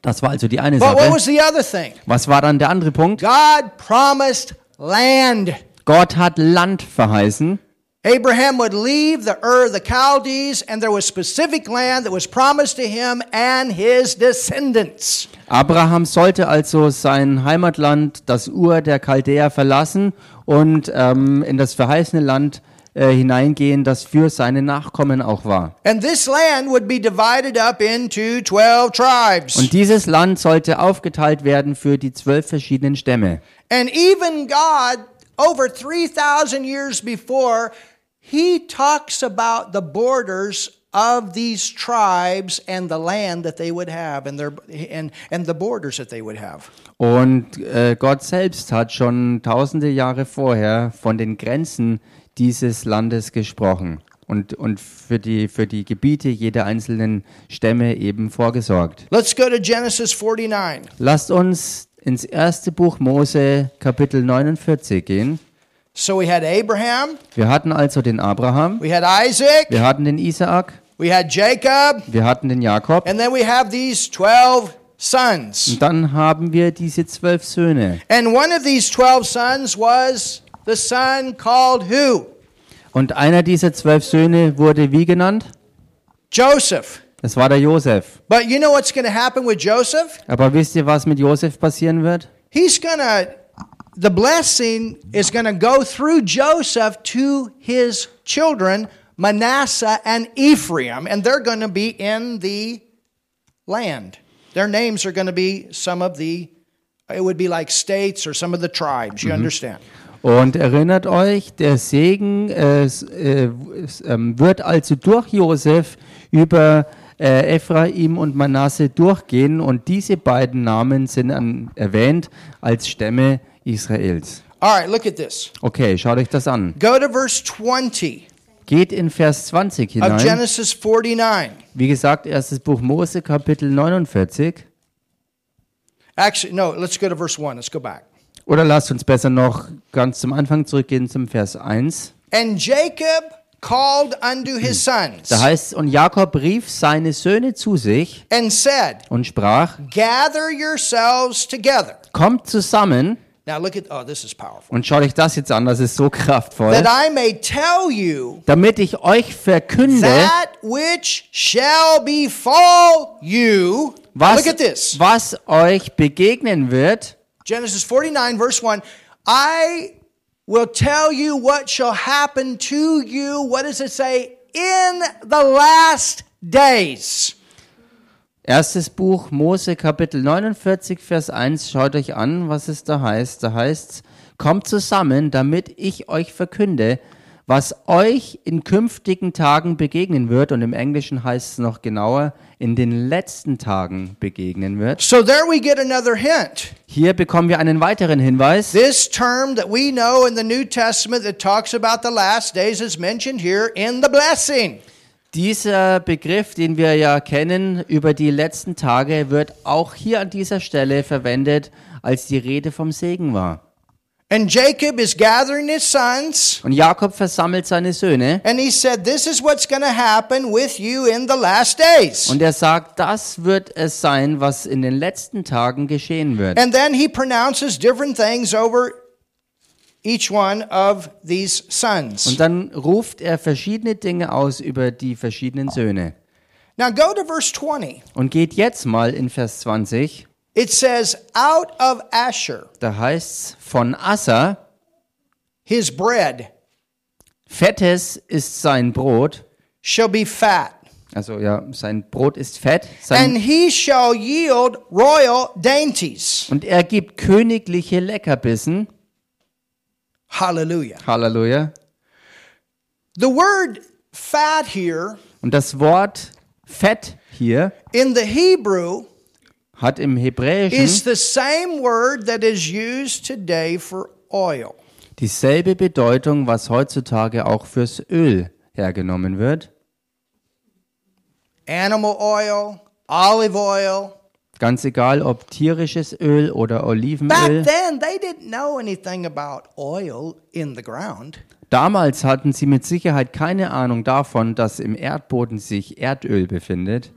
Das war also die eine But what Sache. was the other thing? Was war dann der andere Punkt? God promised land. Gott hat Land verheißen. Abraham would leave the Ur the Chaldees, and there was specific land that was promised to him and his descendants. Abraham sollte also sein Heimatland, das Ur der Chaldäer, verlassen und ähm, in das verheißene Land äh, hineingehen, das für seine Nachkommen auch war. And this land would be divided up into 12 tribes. Und dieses Land sollte aufgeteilt werden für die zwölf verschiedenen Stämme. And even God, over 3,000 years before, he talks about the borders of these tribes and the land that they would have and, their, and, and the borders that they would have. Und äh, Gott selbst hat schon tausende Jahre vorher von den Grenzen dieses Landes gesprochen und, und für, die, für die Gebiete jeder einzelnen Stämme eben vorgesorgt. Let's go to Genesis 49. Lasst uns ins erste Buch Mose Kapitel 49 gehen. So we had Abraham, Wir hatten also den Abraham, we had Isaac, wir hatten den Isaak, we had Jacob, wir hatten den Jakob and then we have these 12 sons. und dann haben wir diese zwölf Söhne. And one of these 12 sons was the son called who? Und einer dieser zwölf Söhne wurde wie genannt? Joseph. Das war der Josef. But you know what's going to happen with Joseph? Aber wisst ihr, was mit Josef passieren wird? He's going to, the blessing is going to go through Joseph to his children, Manasseh and Ephraim, and they're going to be in the land. Their names are going to be some of the, it would be like states or some of the tribes. You understand? Und erinnert euch, der Segen äh, äh, ähm, wird also durch Josef über äh, Ephraim und Manasse durchgehen und diese beiden Namen sind an, erwähnt als Stämme Israels. All right, look at this. Okay, schaut euch das an. Go to verse 20 Geht in Vers 20 of hinein. Genesis 49. Wie gesagt, erstes Buch Mose, Kapitel 49. Actually, no, let's go to verse 1. Let's go back. Oder lasst uns besser noch ganz zum Anfang zurückgehen zum Vers 1. And Jacob called unto his sons Da heißt und Jakob rief seine Söhne zu sich and said, und sprach, Gather yourselves together. kommt zusammen Now look at, oh, this is powerful. und schaut euch das jetzt an, das ist so kraftvoll, That I may tell you damit ich euch verkünde, that which shall befall you. was, Look at this. was euch begegnen wird, Genesis 49, verse 1 I will tell you what shall happen to you. What does it say? In the last days. Erstes Buch Mose Kapitel 49 Vers 1 schaut euch an, was es da heißt. Da heißt kommt zusammen, damit ich euch verkünde, was euch in künftigen Tagen begegnen wird und im Englischen heißt es noch genauer, in den letzten Tagen begegnen wird. So there we get another hint. Hier bekommen wir einen weiteren Hinweis. This term that we know in the New Testament that talks about the last days is mentioned here in the blessing. Dieser Begriff, den wir ja kennen über die letzten Tage, wird auch hier an dieser Stelle verwendet, als die Rede vom Segen war. And Jacob is gathering his sons, Und Jakob versammelt seine Söhne and he said, This is what's going to happen with you in the last days. und er sagt, das wird es sein, was in den letzten Tagen geschehen wird. And then he pronounces different things over each one of these sons. Und dann ruft er verschiedene Dinge aus über die verschiedenen Söhne. Now go to verse 20. Und geht jetzt mal in Vers 20. It says, Out of Asher, Da heißt's von Assa, his bread Fettes ist sein Brot. shall be fat, Also ja, sein Brot ist fett. and he shall yield royal dainties. und er gibt königliche Leckerbissen. Hallelujah. Halleluja. The word fat here Und das Wort Fett hier in the Hebrew hat im is Hebräischen the same word that is used today for oil. dieselbe Bedeutung, was heutzutage auch fürs Öl hergenommen wird. Animal oil, olive oil. Ganz egal, ob tierisches Öl oder Back Olivenöl. then, they didn't know anything about oil in the ground. Damals hatten sie mit Sicherheit keine Ahnung davon, dass im Erdboden sich Erdöl befindet.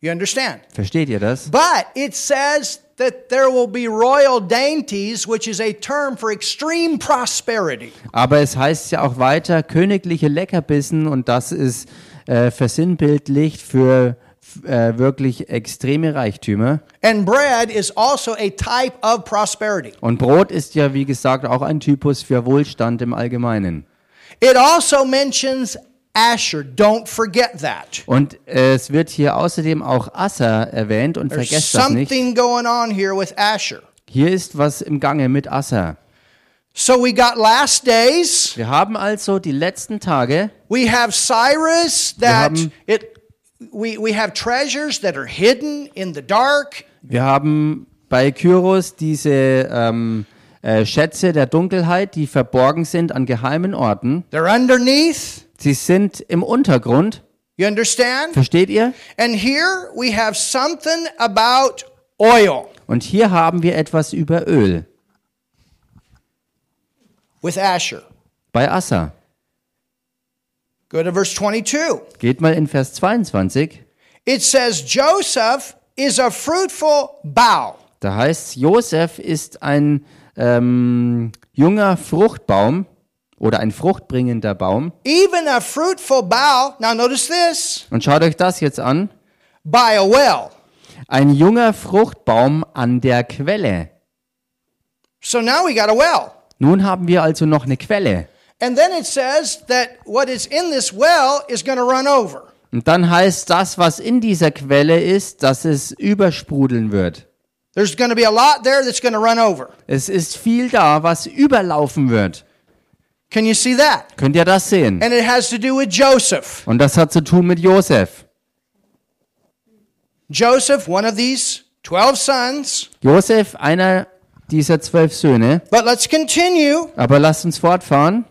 You understand? Versteht ihr das? But it says that there will be royal dainties, which is a term for extreme prosperity. Aber es heißt ja auch weiter königliche Leckerbissen und das ist äh, versinnbildlicht für äh, wirklich extreme Reichtümer. And bread is also a type of prosperity. Und Brot ist ja, wie gesagt, auch ein Typus für Wohlstand im Allgemeinen. It also mentions Asher. Don't forget that. Und äh, es wird hier außerdem auch Asser erwähnt und There's vergesst das nicht. something going on here with Asher. Hier ist was im Gange mit Asser. So we got last days. Wir haben also die letzten Tage. We have Cyrus that it we, we have treasures that are hidden in the dark. Wir haben bei Kyros diese ähm, äh, Schätze der Dunkelheit, die verborgen sind an geheimen Orten. They're underneath. Sie sind im Untergrund. You understand? Versteht ihr? And here we have something about oil Und hier haben wir etwas über Öl with Asher. bei Assa. Go to verse 22. Geht mal in Vers 22. It says Joseph is a fruitful bough. Da heißt Josef ist ein ähm, junger Fruchtbaum oder ein fruchtbringender Baum. Even a fruitful bough. Now notice this. Und schaut euch das jetzt an. By a well. Ein junger Fruchtbaum an der Quelle. So now we got a well. Nun haben wir also noch eine Quelle. And then it says that what is in this well is going to run over. Und dann heißt das, was in dieser Quelle ist, dass es übersprudeln wird. There's going to be a lot there that's going to run over. Es ist viel da, was überlaufen wird. Can you see that? Könnt ihr das sehen? And it has to do with Joseph. Und das hat zu tun mit Josef. Joseph, one of these 12 sons. Josef, einer dieser zwölf Söhne. But let's continue. Aber lasst uns fortfahren.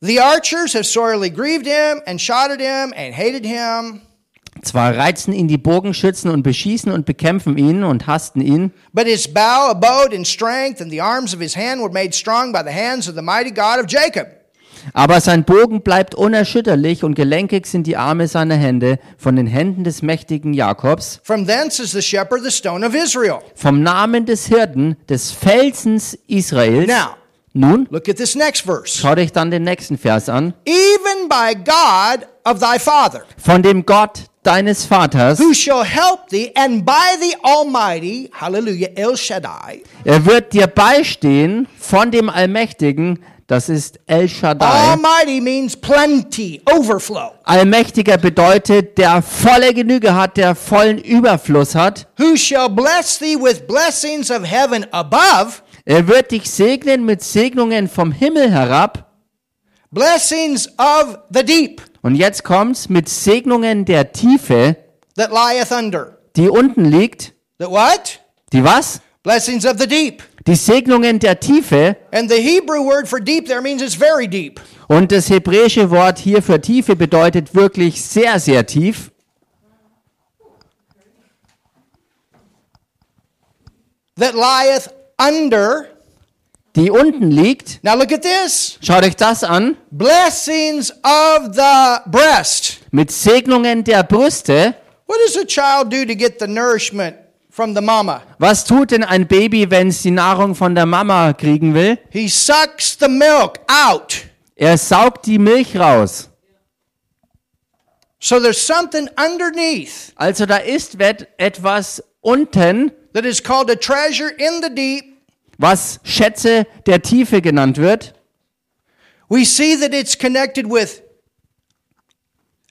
The archers have sorely grieved him and shot at him and hated him. Zwar reizen ihn die Bogenschützen und beschießen und bekämpfen ihn und hassten ihn, But his bow abode in strength, and the arms of his hand were made strong by the hands of the mighty God of Jacob. aber sein Bogen bleibt unerschütterlich und gelenkig sind die Arme seiner Hände von den Händen des mächtigen Jakobs. From thence is the shepherd the stone of Israel. Vom Namen des Hirten, des Felsens Israels. Now, Nun, look at this next verse. schau dich dann den nächsten Vers an. Even by God of thy father. Von dem Gott deines Vaters. who shall help thee, and by the Almighty, hallelujah, El Shaddai, Er wird dir beistehen von dem Allmächtigen, das ist El Shaddai. Almighty means plenty, overflow. Allmächtiger bedeutet, der volle Genüge hat, der vollen Überfluss hat. Who shall bless thee with blessings of heaven above, Er wird dich segnen mit Segnungen vom Himmel herab. blessings of the deep Und jetzt kommt's mit Segnungen der Tiefe, that lieth under. die unten liegt. The what? Die was? Blessings of the deep. Die Segnungen der Tiefe. And the Hebrew word for deep there means it's very deep. Und das hebräische Wort hier für Tiefe bedeutet wirklich sehr, sehr tief. That lieth under. Die unten liegt. Now look at this. Schaut euch das an. Blessings of the breast. Mit Segnungen der Brüste. What does a child do to get the nourishment from the mama? Was tut denn ein Baby, wenn es die Nahrung von der Mama kriegen will? He sucks the milk out. Er saugt die Milch raus. So there's something underneath Also da ist etwas unten, that is called a treasure in the deep. Was Schätze der Tiefe genannt wird. We see that it's connected with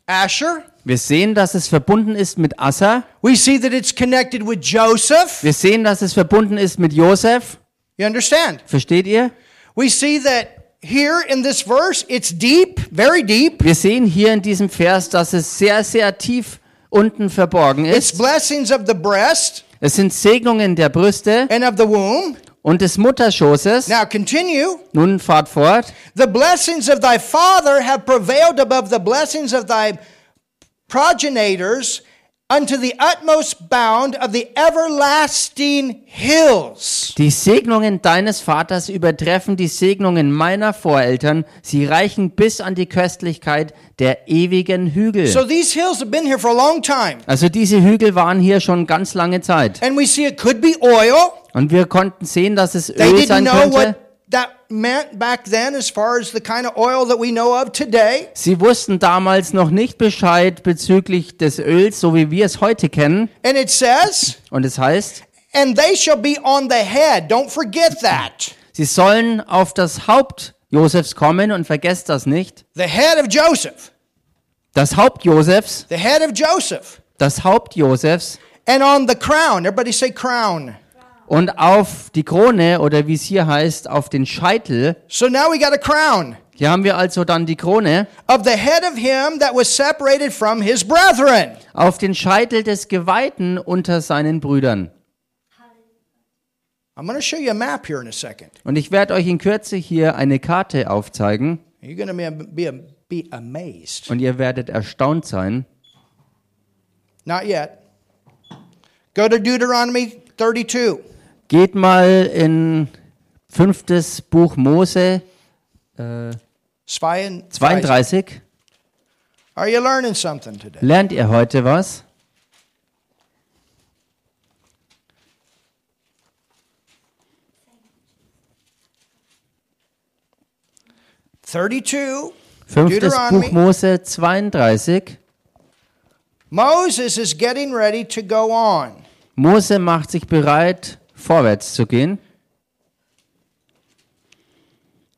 Asher. Wir sehen, dass es verbunden ist mit Assa. We see that it's connected with Joseph. Wir sehen, dass es verbunden ist mit Josef. You understand? Versteht ihr? We see that here in this verse, it's deep, very deep. Wir sehen hier in diesem Vers, dass es sehr, sehr tief unten verborgen It's ist. blessings of the breast Es sind Segnungen der Brüste and of the womb. Und des Mutterschoßes. Now continue. Nun fahrt fort. The blessings of thy father have prevailed above the blessings of thy progenitors unto the utmost bound of the everlasting hills. Die Segnungen deines Vaters übertreffen die Segnungen meiner Voreltern. Sie reichen bis an die Köstlichkeit der ewigen Hügel. So these hills have been here for a long time. Also diese Hügel waren hier schon ganz lange Zeit. And we see it could be oil. Und wir konnten sehen, dass es They Öl didn't sein know könnte. what that meant back then as far as the kind of oil that we know of today. Sie wussten damals noch nicht Bescheid bezüglich des Öls, so wie wir es heute kennen. And it says, Und es heißt, and they shall be on the head. Don't forget that. sie sollen auf das Haupt Josefs kommen und vergesst das nicht. The head of Joseph. Das Haupt Josefs, The head of Joseph. das Haupt Josefs And on the crown. Everybody say crown. Und auf die Krone oder wie es hier heißt, auf den Scheitel. So now we got a crown Hier haben wir also dann die Krone of the head of him that was separated from his brethren. auf den Scheitel des Geweihten unter seinen Brüdern. I'm going to show you a map here in a second. Und ich werde euch in Kürze hier eine Karte aufzeigen You're going to be, be, be amazed. und ihr werdet erstaunt sein. Not yet. Go to Deuteronomy 32. Geht mal in fünftes Buch Mose äh, 32. 32. Are you learning something today? Lernt ihr heute was? Fünftes Buch. Mose 32. Moses is getting ready to go on. Mose macht sich bereit, vorwärts zu gehen.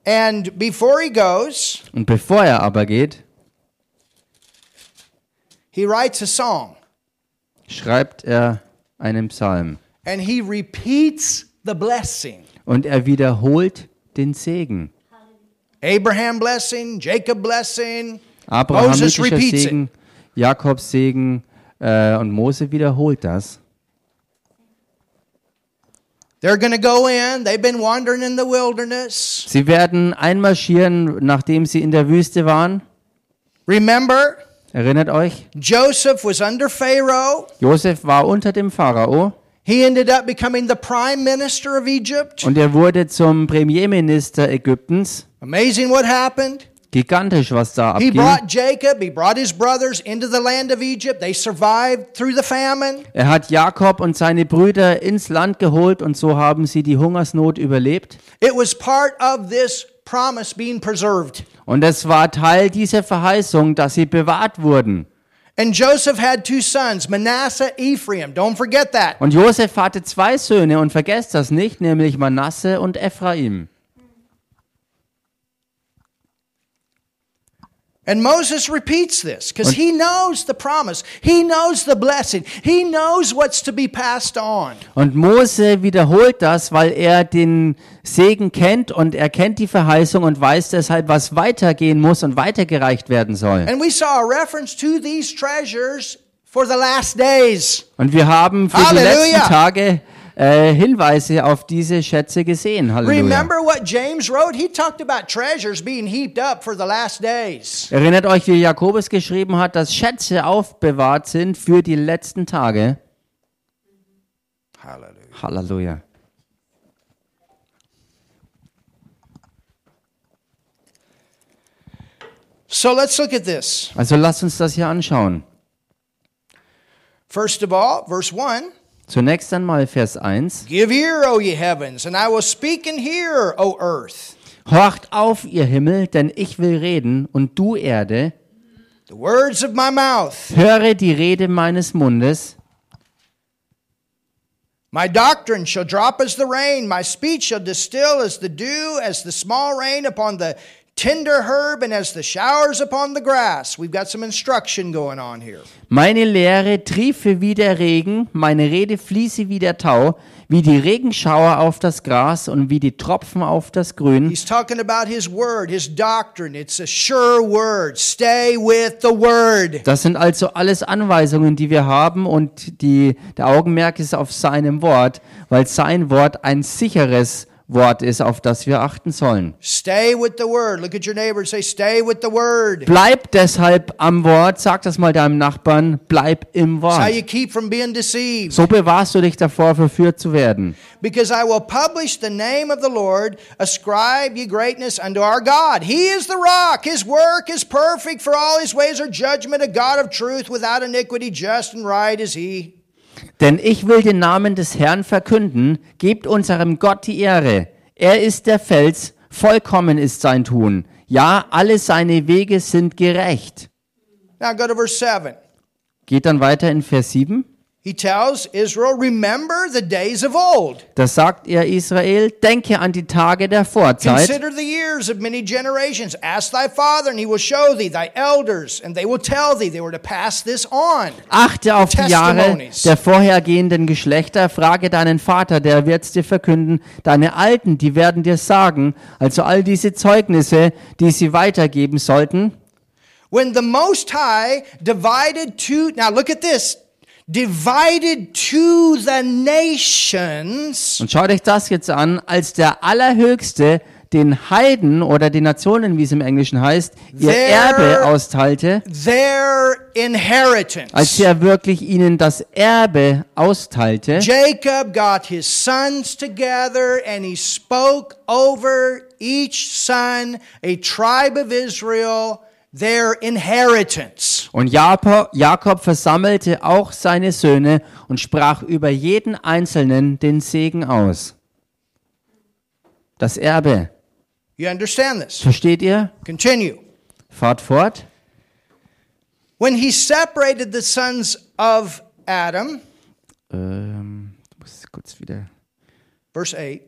And before he goes, Und bevor er aber geht, he writes a song schreibt er einen Psalm. and he repeats the blessing. Und er wiederholt den Segen. Abraham blessing, Jacob blessing. Abrahamitischer repeats it. Segen, Jakobs Segen äh, und Mose wiederholt das. They're to go in. They've been wandering in the wilderness. Sie werden einmarschieren, nachdem sie in der Wüste waren. Remember, Erinnert euch? Joseph was under Pharaoh. Josef war unter dem Pharao He ended up becoming the prime minister of Egypt. und er wurde zum Premierminister Ägyptens. Amazing what happened. Gigantisch, was da He abging. brought Jacob, he brought his brothers into the land of Egypt. They survived through the famine. Er hat Jakob und seine Brüder ins Land geholt und so haben sie die Hungersnot überlebt. It was part of this promise being preserved. Und es war Teil dieser Verheißung, dass sie bewahrt wurden. And Joseph had two sons, Manasseh, Ephraim. Don't forget that. Und Josef hatte zwei Söhne und vergesst das nicht, nämlich Manasse und Ephraim. And Moses repeats this because he knows the promise. He knows the blessing. He knows what's to be passed on. Und Mose wiederholt das, weil er den Segen kennt und er kennt die Verheißung und weiß deshalb, was weitergehen muss und weitergereicht werden soll. And we saw a reference to these treasures for the last days. Und wir haben für Halleluja. die letzten Tage äh, Hinweise auf diese Schätze gesehen. Halleluja. Remember what James wrote? He talked about treasures being heaped up for the last days. Erinnert euch, wie Jakobus geschrieben hat, dass Schätze aufbewahrt sind für die letzten Tage. Hallelujah. Halleluja. So let's look at this. Also lasst uns das hier anschauen. First of all, verse 1 Zunächst einmal Vers 1. Give ear, O ye heavens, and I will speak and hear, O earth. Horcht auf, ihr Himmel, denn ich will reden, und du Erde, The words of my mouth. höre die Rede meines Mundes. My doctrine shall drop as the rain, my speech shall distill as the dew, as the small rain upon the tender herb, and as the showers upon the grass. We've got some instruction going on here. Meine Lehre triefe wie der Regen, meine Rede fließe wie der Tau, wie die Regenschauer auf das Gras und wie die Tropfen auf das Grün. He's talking about his word, his doctrine. It's a sure word. Stay with the word. Das sind also alles Anweisungen, die wir haben und die, der Augenmerk ist auf seinem Wort, weil sein Wort ein sicheres Wort ist, auf das wir achten sollen. Stay with the word. Look at your neighbor and say, Stay with the word. Bleib deshalb am Wort, sag das mal deinem Nachbarn, bleib im Wort. keep from being deceived. So bewahrst du dich davor, verführt zu werden. Because I will publish the name of the Lord, ascribe ye greatness unto our God. He is the rock, his work is perfect, for all his ways are judgment, a God of truth, without iniquity, just and right is he. Denn ich will den Namen des Herrn verkünden, gebt unserem Gott die Ehre. Er ist der Fels, vollkommen ist sein Tun. Ja, alle seine Wege sind gerecht. Now go to verse 7. Geht dann weiter in Vers 7. He tells Israel, Remember the days of old. Da sagt er Israel, denke an die Tage der Vorzeit. Consider the years of many generations. Ask thy father, and he will show thee thy elders, and they will tell thee they were to pass this on. Achte auf die Jahre der vorhergehenden Geschlechter, frage deinen Vater, der wird's dir verkünden, deine Alten, die werden dir sagen, also all diese Zeugnisse, die sie weitergeben sollten. When the Most High divided to, now look at this, divided to the nations, Und schaut euch das jetzt an, als der Allerhöchste den Heiden oder den Nationen, wie es im Englischen heißt, ihr Erbe austeilte, their inheritance. als er wirklich ihnen das Erbe austeilte. Jacob got his sons together and he spoke over each son, a tribe of Israel, their inheritance. Und Jakob, Jakob versammelte auch seine Söhne und sprach über jeden Einzelnen den Segen aus. Das Erbe. You understand this? Versteht ihr? Continue. Fahrt fort. When he separated the sons of Adam, Ähm, muss kurz wieder verse 8,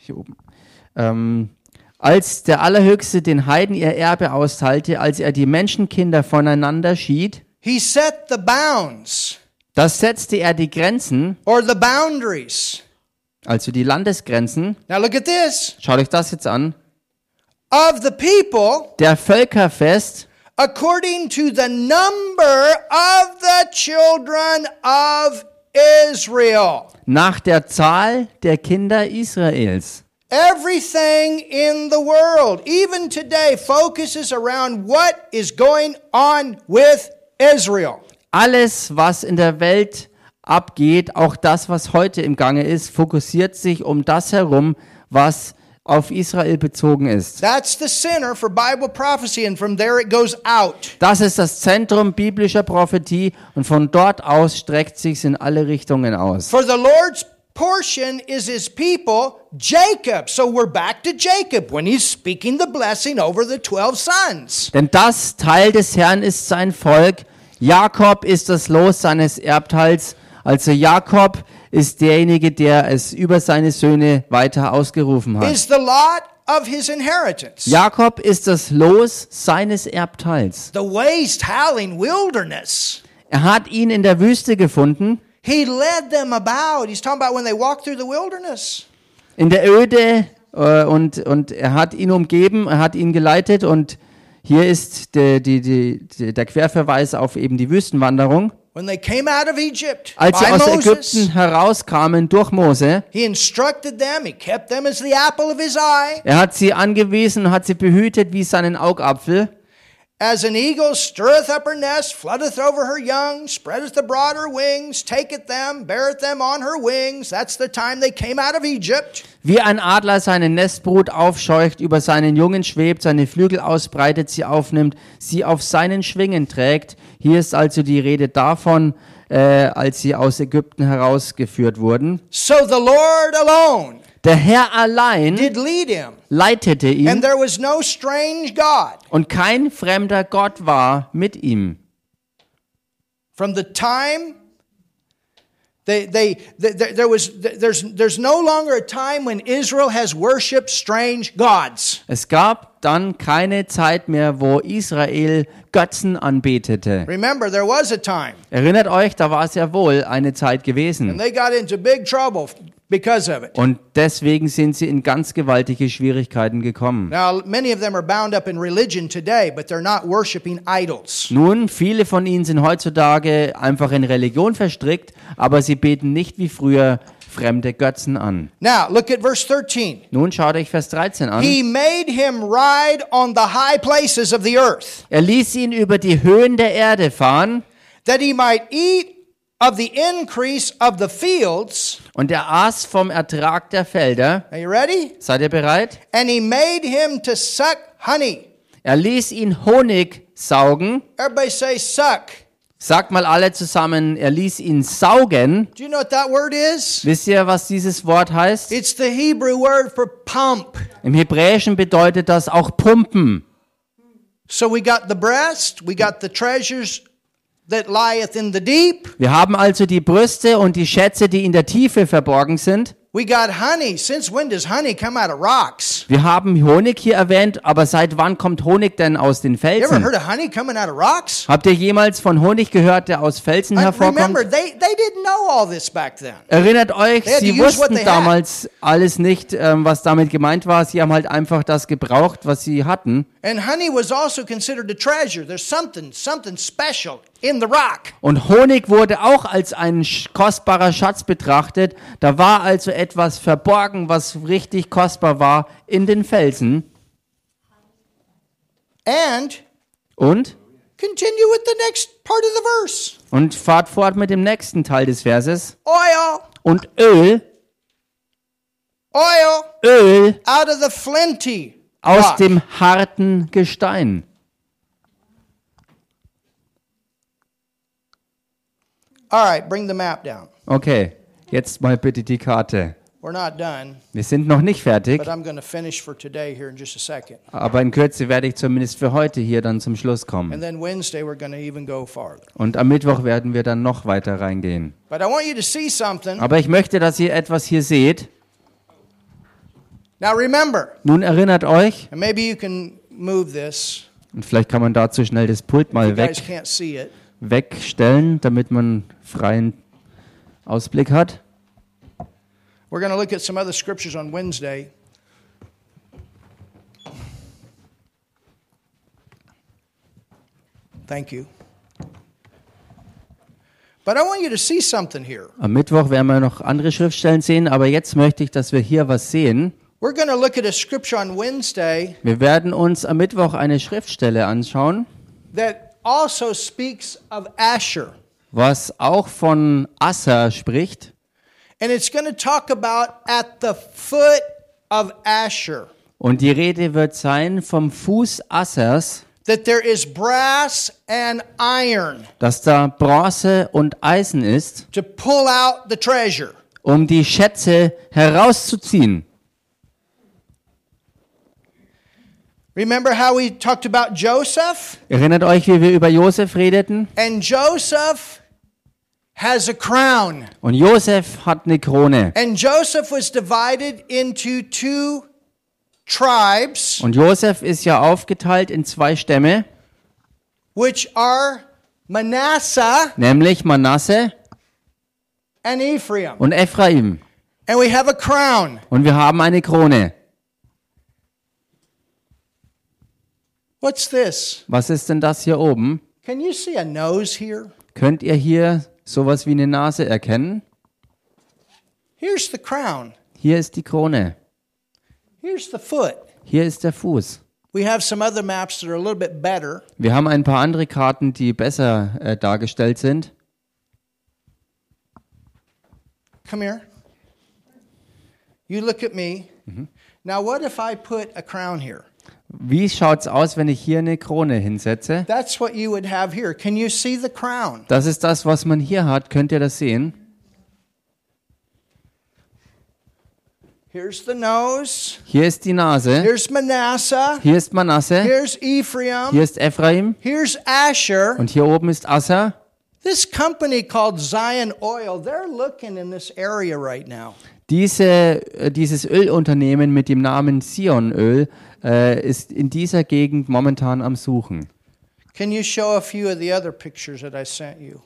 hier oben. Ähm, als der Allerhöchste den Heiden ihr Erbe austeilte, als er die Menschenkinder voneinander schied, he set the bounds das setzte er die Grenzen, or the boundaries. also die Landesgrenzen. Now look at this. Schaut euch das jetzt an. Of the people Der Völker fest according to the number of the children of Israel. nach der Zahl der Kinder Israels. Everything in the world, even today, focuses around what is going on with Israel. Alles, was in der Welt abgeht, auch das, was heute im Gange ist, fokussiert sich um das herum, was auf Israel bezogen ist. That's the center for Bible prophecy, and from there it goes out. Das ist das Zentrum biblischer Prophetie und von dort aus streckt sich in alle Richtungen aus. For the Lord's portion is his people, Jacob. So we're back to Jacob when he's speaking the blessing over the 12 sons. Denn das Teil des Herrn ist sein Volk. Jakob ist das Los seines Erbteils. Also Jakob ist derjenige, der es über seine Söhne weiter ausgerufen hat. Is the lot of his inheritance. Jakob ist das Los seines Erbteils. The waste howling wilderness. Er hat ihn in der Wüste gefunden, He led them about. He's talking about when they walked through the wilderness. in der Öde äh, und, und er hat ihn umgeben, er hat ihn geleitet und hier ist der, die, die, der Querverweis auf eben die Wüstenwanderung. When they came out of Egypt Als sie aus Moses, Ägypten herauskamen durch Mose, he instructed them. He kept them as the apple of his eye. er hat sie angewiesen und hat sie behütet wie seinen Augapfel. As an eagle stirreth up her nest, floodeth over her young, spreadeth abroad her wings, taketh them, beareth them on her wings. That's the time they came out of Egypt. Wie ein Adler seine Nestbrut aufscheucht, über seinen Jungen schwebt, seine Flügel ausbreitet, sie aufnimmt, sie auf seinen Schwingen trägt. Hier ist also die Rede davon, äh, als sie aus Ägypten herausgeführt wurden. So the Lord alone Der Herr allein did lead him, leitete and ihn there was no strange God. und kein fremder Gott war mit ihm. From the time they, they, th- th- there was, th- there's, there's no longer a time when Israel has worshiped strange gods. Es gab dann keine Zeit mehr, wo Israel Götzen anbetete. Remember, there was a time, Erinnert euch, da war es ja wohl eine Zeit and gewesen. they got into big trouble. Und deswegen sind sie in ganz gewaltige Schwierigkeiten gekommen. Now, many of them are bound up in religion today, but they're not worshiping idols. Nun, viele von ihnen sind heutzutage einfach in Religion verstrickt, aber sie beten nicht wie früher fremde Götzen an. Now, look at verse 13. Nun schaut euch Vers 13 an. He made him ride on the high places of the earth, Er ließ ihn über die Höhen der Erde fahren that he might eat of the increase of the fields. und er aß vom Ertrag der Felder. Are you ready? Seid ihr bereit? And he made him to suck honey. Er ließ ihn Honig saugen. Everybody say suck. Sagt mal alle zusammen, er ließ ihn saugen. Do you know what that word is? Wisst ihr, was dieses Wort heißt? It's the Hebrew word for pump. Im Hebräischen bedeutet das auch pumpen. So we got the breast, we got the treasures Wir haben also die Brüste und die Schätze, die in der Tiefe verborgen sind. we got honey. Since when does honey come out of rocks? Wir haben Honig hier erwähnt, aber seit wann kommt Honig denn aus den You ever Felsen? heard of honey coming out of rocks? Habt ihr jemals von Honig gehört, der aus Felsen hervorkommt? remember, they, they didn't know all this back then. Erinnert euch, sie wussten damals alles nicht, ähm, was damit gemeint war. Sie haben halt einfach das gebraucht, was sie hatten. And honey was also considered a treasure. There's something, something special. Und Honig wurde auch als ein kostbarer Schatz betrachtet. Da war also etwas verborgen, was richtig kostbar war in den Felsen. And Und? continue with the next part of the verse. Und fahrt fort mit dem nächsten Teil des Verses. Oil, Und Öl, oil Öl out of the flinty aus rock. dem harten Gestein. All right, bring the map down. Okay, jetzt mal bitte die Karte. We're not done, Wir sind noch nicht fertig, but I'm going to finish for today here in just a second. aber in Kürze werde ich zumindest für heute hier dann zum Schluss kommen. And then Wednesday, we're going to even go farther. Und am Mittwoch werden wir dann noch weiter reingehen. But I want you to see something. Aber ich möchte, dass ihr etwas hier seht. Now remember, Nun erinnert euch, and maybe you can move this. und vielleicht kann man dazu schnell das Pult You mal guys weg, can't see it. Wegstellen, damit man freien Ausblick hat. We're going to look at some other scriptures on Wednesday. Thank you. But I want you to see something here. Am Mittwoch werden wir noch andere Schriftstellen sehen, aber jetzt möchte ich, dass wir hier was sehen. We're going to look at a scripture on Wednesday Wir werden uns am Mittwoch eine Schriftstelle anschauen, that also speaks of Asher. was auch von Asser spricht. And it's going to talk about at the foot of Asher Und die Rede wird sein vom Fuß Assers, that there is brass and iron dass da Bronze und Eisen ist, to pull out the treasure. um die Schätze herauszuziehen. Remember how we talked about Joseph? Erinnert euch, wie wir über Josef redeten? And Joseph has a crown. Und Josef hat eine Krone. And Joseph was divided into two tribes, Und Josef ist ja aufgeteilt in zwei Stämme, which are Manasseh nämlich Manasse and Ephraim. und Ephraim. And we have a crown. Und wir haben eine Krone. What's this? Was ist denn das hier oben? Can you see a nose here? Könnt ihr hier sowas wie eine Nase erkennen? Here's the crown. Hier ist die Krone. Here's the foot. Hier ist der Fuß. We have some other maps that are a little bit better. Wir haben ein paar andere Karten, die besser äh, dargestellt sind. Come here. You look at me. Now, what if I put a crown here? Wie schaut's aus, wenn ich hier eine Krone hinsetze? That's what you would have here. Can you see the crown? Das ist das, was man hier hat. Könnt ihr das sehen? Here's the nose. Hier ist die Nase. Here's Manasseh. Hier ist Manasse. Here's Ephraim. Hier ist Ephraim. Here's Asher. Und hier oben ist Assa. This company called Zion Oil, they're looking in this area right now. Diese, äh, dieses Ölunternehmen mit dem Namen Sionöl äh, ist in dieser Gegend momentan am Suchen. Can you show a few of the other pictures that I sent you?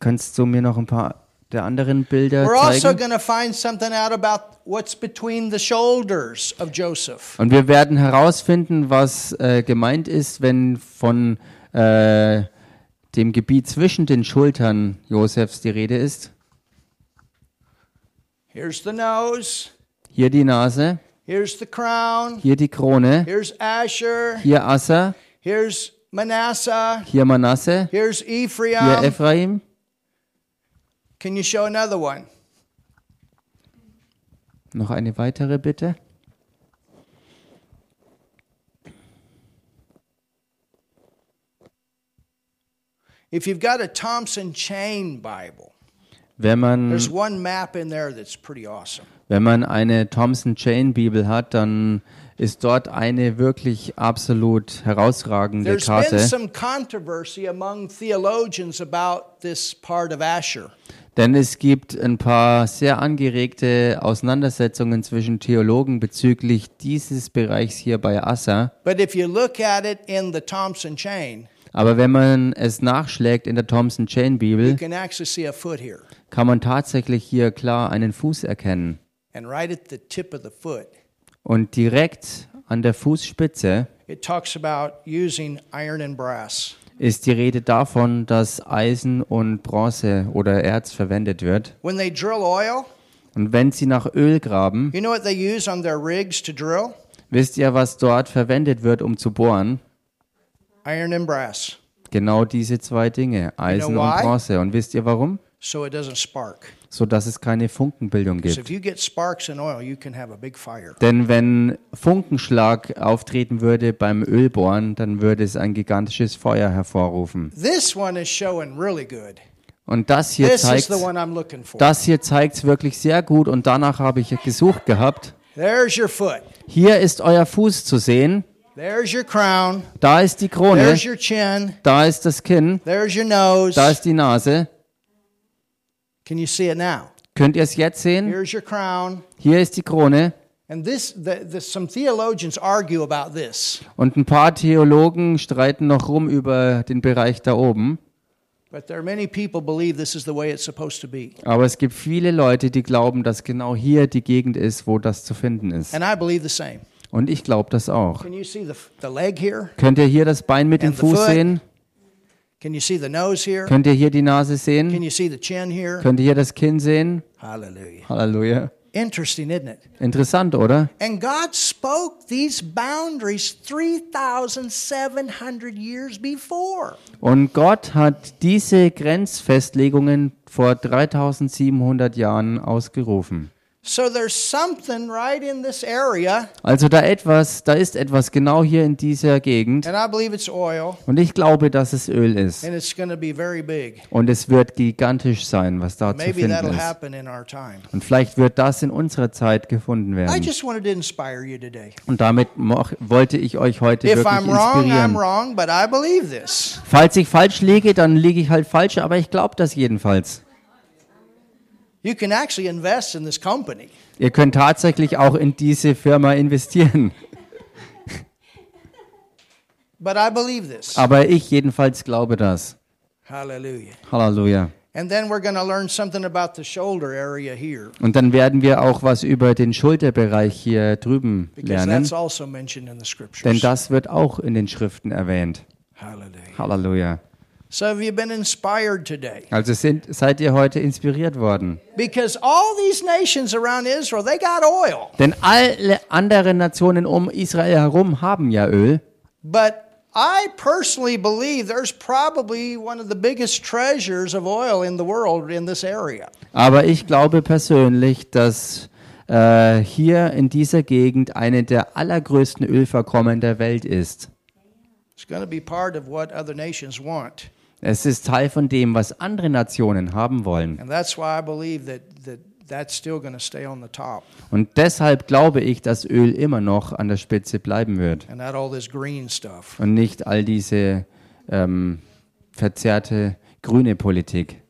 Kannst du mir noch ein paar der anderen Bilder We're also zeigen? going to find something out about what's between the shoulders of Joseph. Und wir werden herausfinden, was äh, gemeint ist, wenn von äh, dem Gebiet zwischen den Schultern Josefs die Rede ist. Here's the nose. Hier die Nase, Here's the crown. hier die Krone, Here's Asher. hier Assa, Here's Manasseh. hier Manasse, Here's hier Ephraim. Ephraim. Can you show another one? Noch eine weitere bitte. If you've got a Thompson Chain Bible, Wenn man, there's one map in there that's pretty awesome. Wenn man eine Thompson Chain Bibel hat, dann ist dort eine wirklich absolut herausragende There's been Karte. some controversy among theologians about this part of Asher. Denn es gibt ein paar sehr angeregte Auseinandersetzungen zwischen Theologen bezüglich dieses Bereichs hier bei Assa. But if you look at it in the Thompson chain, Aber wenn man es nachschlägt in der Thompson Chain Bibel, kann man tatsächlich hier klar einen Fuß erkennen. And right at the tip of the foot, Und direkt an der Fußspitze it talks about using iron and brass. ist die Rede davon, dass Eisen und Bronze oder Erz verwendet wird. When they drill oil, Und wenn sie nach Öl graben, you know what they use on their rigs to drill? wisst ihr, was dort verwendet wird, um zu bohren? Iron and brass, Genau diese zwei Dinge, Eisen und? Bronze. Und wisst ihr warum? so it doesn't spark. So dass es keine Funkenbildung gibt. if you get sparks in oil, you can have a big fire. Denn wenn Funkenschlag auftreten würde beim Ölbohren, dann würde es ein gigantisches Feuer hervorrufen. This one is showing really good. Und das hier zeigt, das hier zeigt wirklich sehr gut und danach habe ich gesucht gehabt. There's your foot. Hier ist euer Fuß zu sehen, There's your crown. da ist die Krone, There's your chin. da ist das Kinn, There's your nose. da ist die Nase. Can you see it now? Könnt ihr es jetzt sehen? Here's your crown. Hier ist die Krone And this, the, the, some theologians argue about this, und ein paar Theologen streiten noch rum über den Bereich da oben. but there are many people believe this is the way it's supposed to be. Aber es gibt viele Leute, die glauben, dass genau hier die Gegend ist, wo das zu finden ist. And I believe the same. Und ich glaube das auch. Can you see the, the leg here? Könnt ihr hier das Bein mit dem Fuß sehen? Can you see the nose here? Könnt ihr hier die Nase Can sehen? you see the chin here? Könnt ihr hier das Kinn sehen? Hallelujah. Halleluja. Interesting, isn't it? Interessant, oder? And God spoke these boundaries 3,700 years before. Und Gott hat diese Grenzfestlegungen vor 3700 Jahren ausgerufen. So there's something right in this area, Also da etwas, da ist etwas genau hier in dieser Gegend and I believe it's oil, und ich glaube, dass es Öl ist and it's going to be very big. und es wird gigantisch sein, was da zu Maybe finden that'll ist. happen in our time. Und vielleicht wird das in unserer Zeit gefunden I werden. just wanted to inspire you today. Und damit wollte ich euch heute If wirklich I'm wrong, I'm inspirieren. wrong, but I believe this. Falls ich falsch liege, dann liege ich halt falsch, aber ich glaube das jedenfalls. You can actually invest in this company. Ihr könnt tatsächlich auch in diese Firma investieren. But I believe this. Aber ich jedenfalls glaube das. Halleluja. And then we're going to learn something about the shoulder area here Und dann werden wir auch was über den Schulterbereich hier drüben lernen, that's also mentioned in the denn das wird auch in den Schriften erwähnt. Hallelujah. Halleluja. So have you been inspired today? Also sind, seid ihr heute inspiriert worden? Because all these nations around Israel, they got oil. Denn alle anderen Nationen um Israel herum haben ja Öl. But I personally believe there's probably one of the biggest treasures of oil in the world in this area. Aber ich glaube persönlich, dass äh, hier in dieser Gegend eine der allergrößten Ölverkommen der Welt ist. It's going to be part of what other nations want. Es ist Teil von dem, was andere Nationen haben wollen. And that's why I believe that, that that's still going to stay on the top Und deshalb glaube ich, dass Öl immer noch an der Spitze bleiben wird and not all this green stuff. und nicht all diese ähm, verzerrte grüne Politik.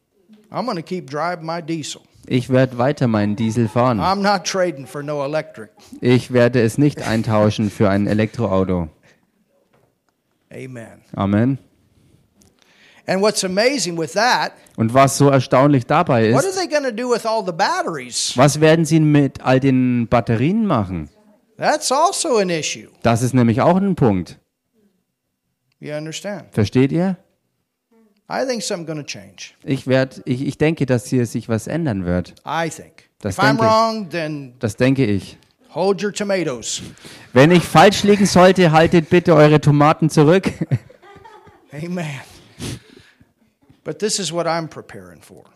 I'm going to keep driving my diesel. Ich werde weiter meinen Diesel fahren. I'm not trading for no electric. Ich werde es nicht eintauschen für ein Elektroauto. Amen. Amen. And what's amazing with that, Und was so erstaunlich dabei what are ist, they going to do with all the batteries? was werden sie mit all den Batterien machen? That's also an issue. Das ist nämlich auch ein Punkt. You understand? Versteht ihr? I think something's going to change. Ich, werd, ich, ich denke, dass hier sich was ändern wird. I think. Das if I'm denke ich. wrong, then Das denke ich. hold your tomatoes. Wenn ich falsch liegen sollte, haltet bitte eure Tomaten zurück. Amen. But this is what I'm preparing for.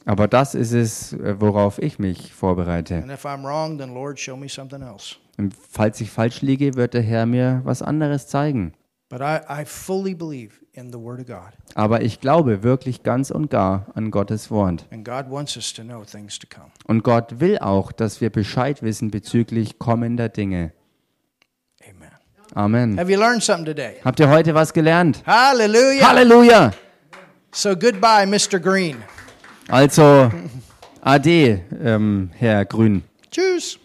Aber das ist es, äh, worauf ich mich vorbereite. And if I'm wrong, then Lord, show me something else. Und falls ich falsch liege, wird der Herr mir was anderes zeigen. But I, I fully believe in the Word of God. Aber ich glaube wirklich ganz und gar an Gottes Wort. And God wants us to know things to come. Und Gott will auch, dass wir Bescheid wissen bezüglich kommender Dinge. Amen. Amen. Have you learned something today? Habt ihr heute was gelernt? Hallelujah. Halleluja! So goodbye, Mr. Green. Also, Ade, ähm, Herr Grün. Tschüss.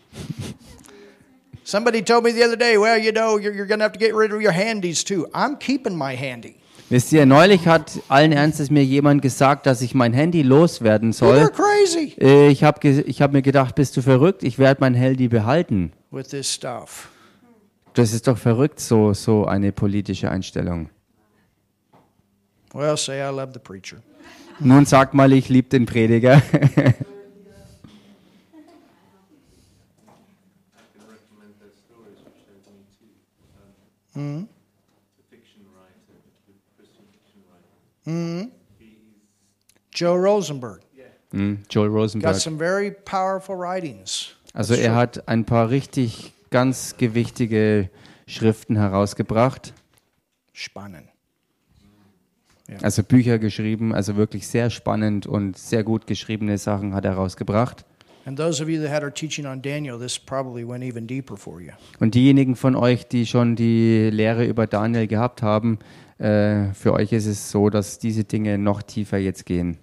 Somebody told me the other day, well, you know, you're, you're going to have to get rid of your handies too. I'm keeping my handy. Wisst ihr, neulich hat allen Ernstes mir jemand gesagt, dass ich mein Handy loswerden You're soll. crazy Äh, Ich habe ich hab mir gedacht, bist du verrückt? Ich werde mein Handy behalten. with this stuff. Das ist doch verrückt, so, so eine politische Einstellung. Well, say I love the preacher. Nun sag mal, ich liebe den Prediger. writer. He's Joe Rosenberg Hm, Joel got Rosenberg. some very powerful writings. Also er hat ein paar richtig ganz gewichtige Schriften herausgebracht. Spannend. Also Bücher geschrieben, also wirklich sehr spannend und sehr gut geschriebene Sachen hat er rausgebracht. And those of you that had our teaching on Daniel, this probably went even deeper for you. Und diejenigen von euch, die schon die Lehre über Daniel gehabt haben, äh, für euch ist es so, dass diese Dinge noch tiefer jetzt gehen.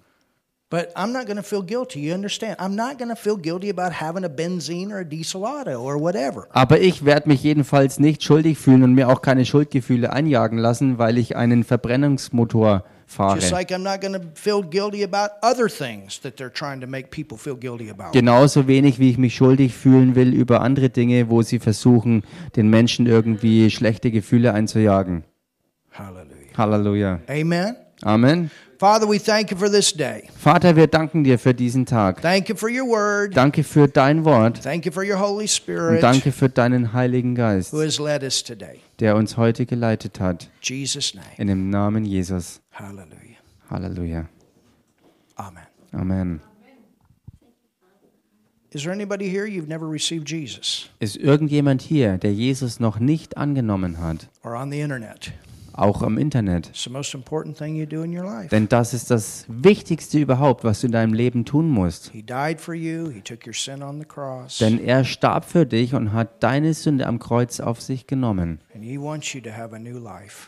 But I'm not going to feel guilty. You understand? I'm not going to feel guilty about having a benzene or a diesel auto or whatever. Aber ich werde mich jedenfalls nicht schuldig fühlen und mir auch keine Schuldgefühle einjagen lassen, weil ich einen Verbrennungsmotor fahre. Just like I'm not going to feel guilty about other things that they're trying to make people feel guilty about. Genauso wenig, wie ich mich schuldig fühlen will über andere Dinge, wo sie versuchen, den Menschen irgendwie schlechte Gefühle einzujagen. Hallelujah. Halleluja. Amen. Amen. Father, we thank you for this day. Vater, wir danken dir für diesen Tag. Thank you for your word. Danke für dein Wort Thank you for your Holy und Spirit danke für deinen Heiligen Geist, who has led us today. der uns heute geleitet hat. In Jesus' name. In dem Namen Jesus. Hallelujah. Halleluja. Amen. Amen. Is there anybody here you've never received Jesus Ist irgendjemand hier, der Jesus noch nicht angenommen hat? or on the internet? Auch am Internet. Denn das ist das Wichtigste überhaupt, was du in deinem Leben tun musst. Denn er starb für dich und hat deine Sünde am Kreuz auf sich genommen.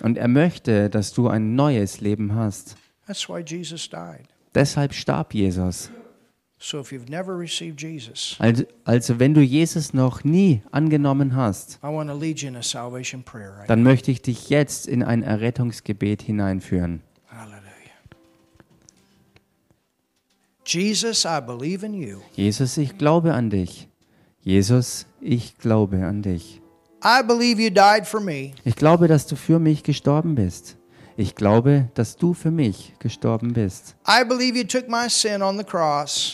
Und er möchte, dass du ein neues Leben hast. Deshalb starb Jesus. Also, also wenn du Jesus noch nie angenommen hast, dann möchte ich dich jetzt in ein Errettungsgebet hineinführen. now. Hallelujah. Jesus, I believe in you. Jesus, ich glaube an dich. Jesus, ich glaube an dich. I believe you died for me. Ich glaube, dass du für mich gestorben bist. Ich glaube, dass du für mich gestorben bist.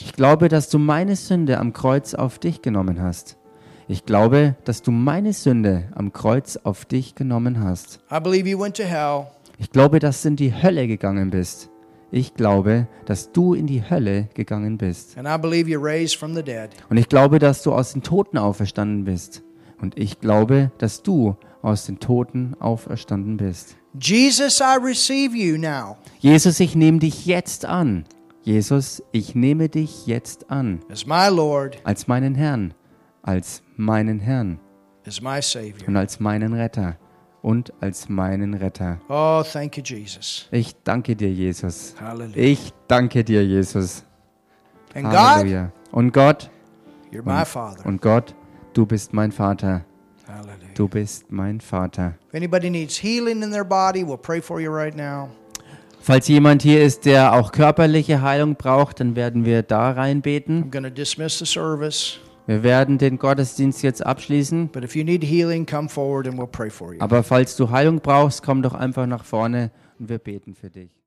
Ich glaube, dass du meine Sünde am Kreuz auf dich genommen hast. Ich glaube, dass du meine Sünde am Kreuz auf dich genommen hast. Ich glaube, dass du in die Hölle gegangen bist. Ich glaube, dass du in die Hölle gegangen bist. Und ich glaube, dass du aus den Toten auferstanden bist. Und ich glaube, dass du aus den Toten auferstanden bist. Jesus, I receive you now Jesus, ich nehme dich jetzt an. Jesus, ich nehme dich jetzt an. as my Lord, Als meinen Herrn. Als meinen Herrn. as my Savior. Und als meinen Retter. Und als meinen Retter. Oh, thank you, Jesus. Ich danke dir, Jesus. Hallelujah. Ich danke dir, Jesus. And God, Halleluja. Und Gott, you're my Father. und Gott, du bist mein Vater. Du bist mein Vater. If anybody needs healing in their body, we'll pray for you right now. Falls jemand hier ist, der auch körperliche Heilung braucht, dann werden wir da reinbeten. Wir werden den Gottesdienst jetzt abschließen. Aber falls du Heilung brauchst, komm doch einfach nach vorne und wir beten für dich.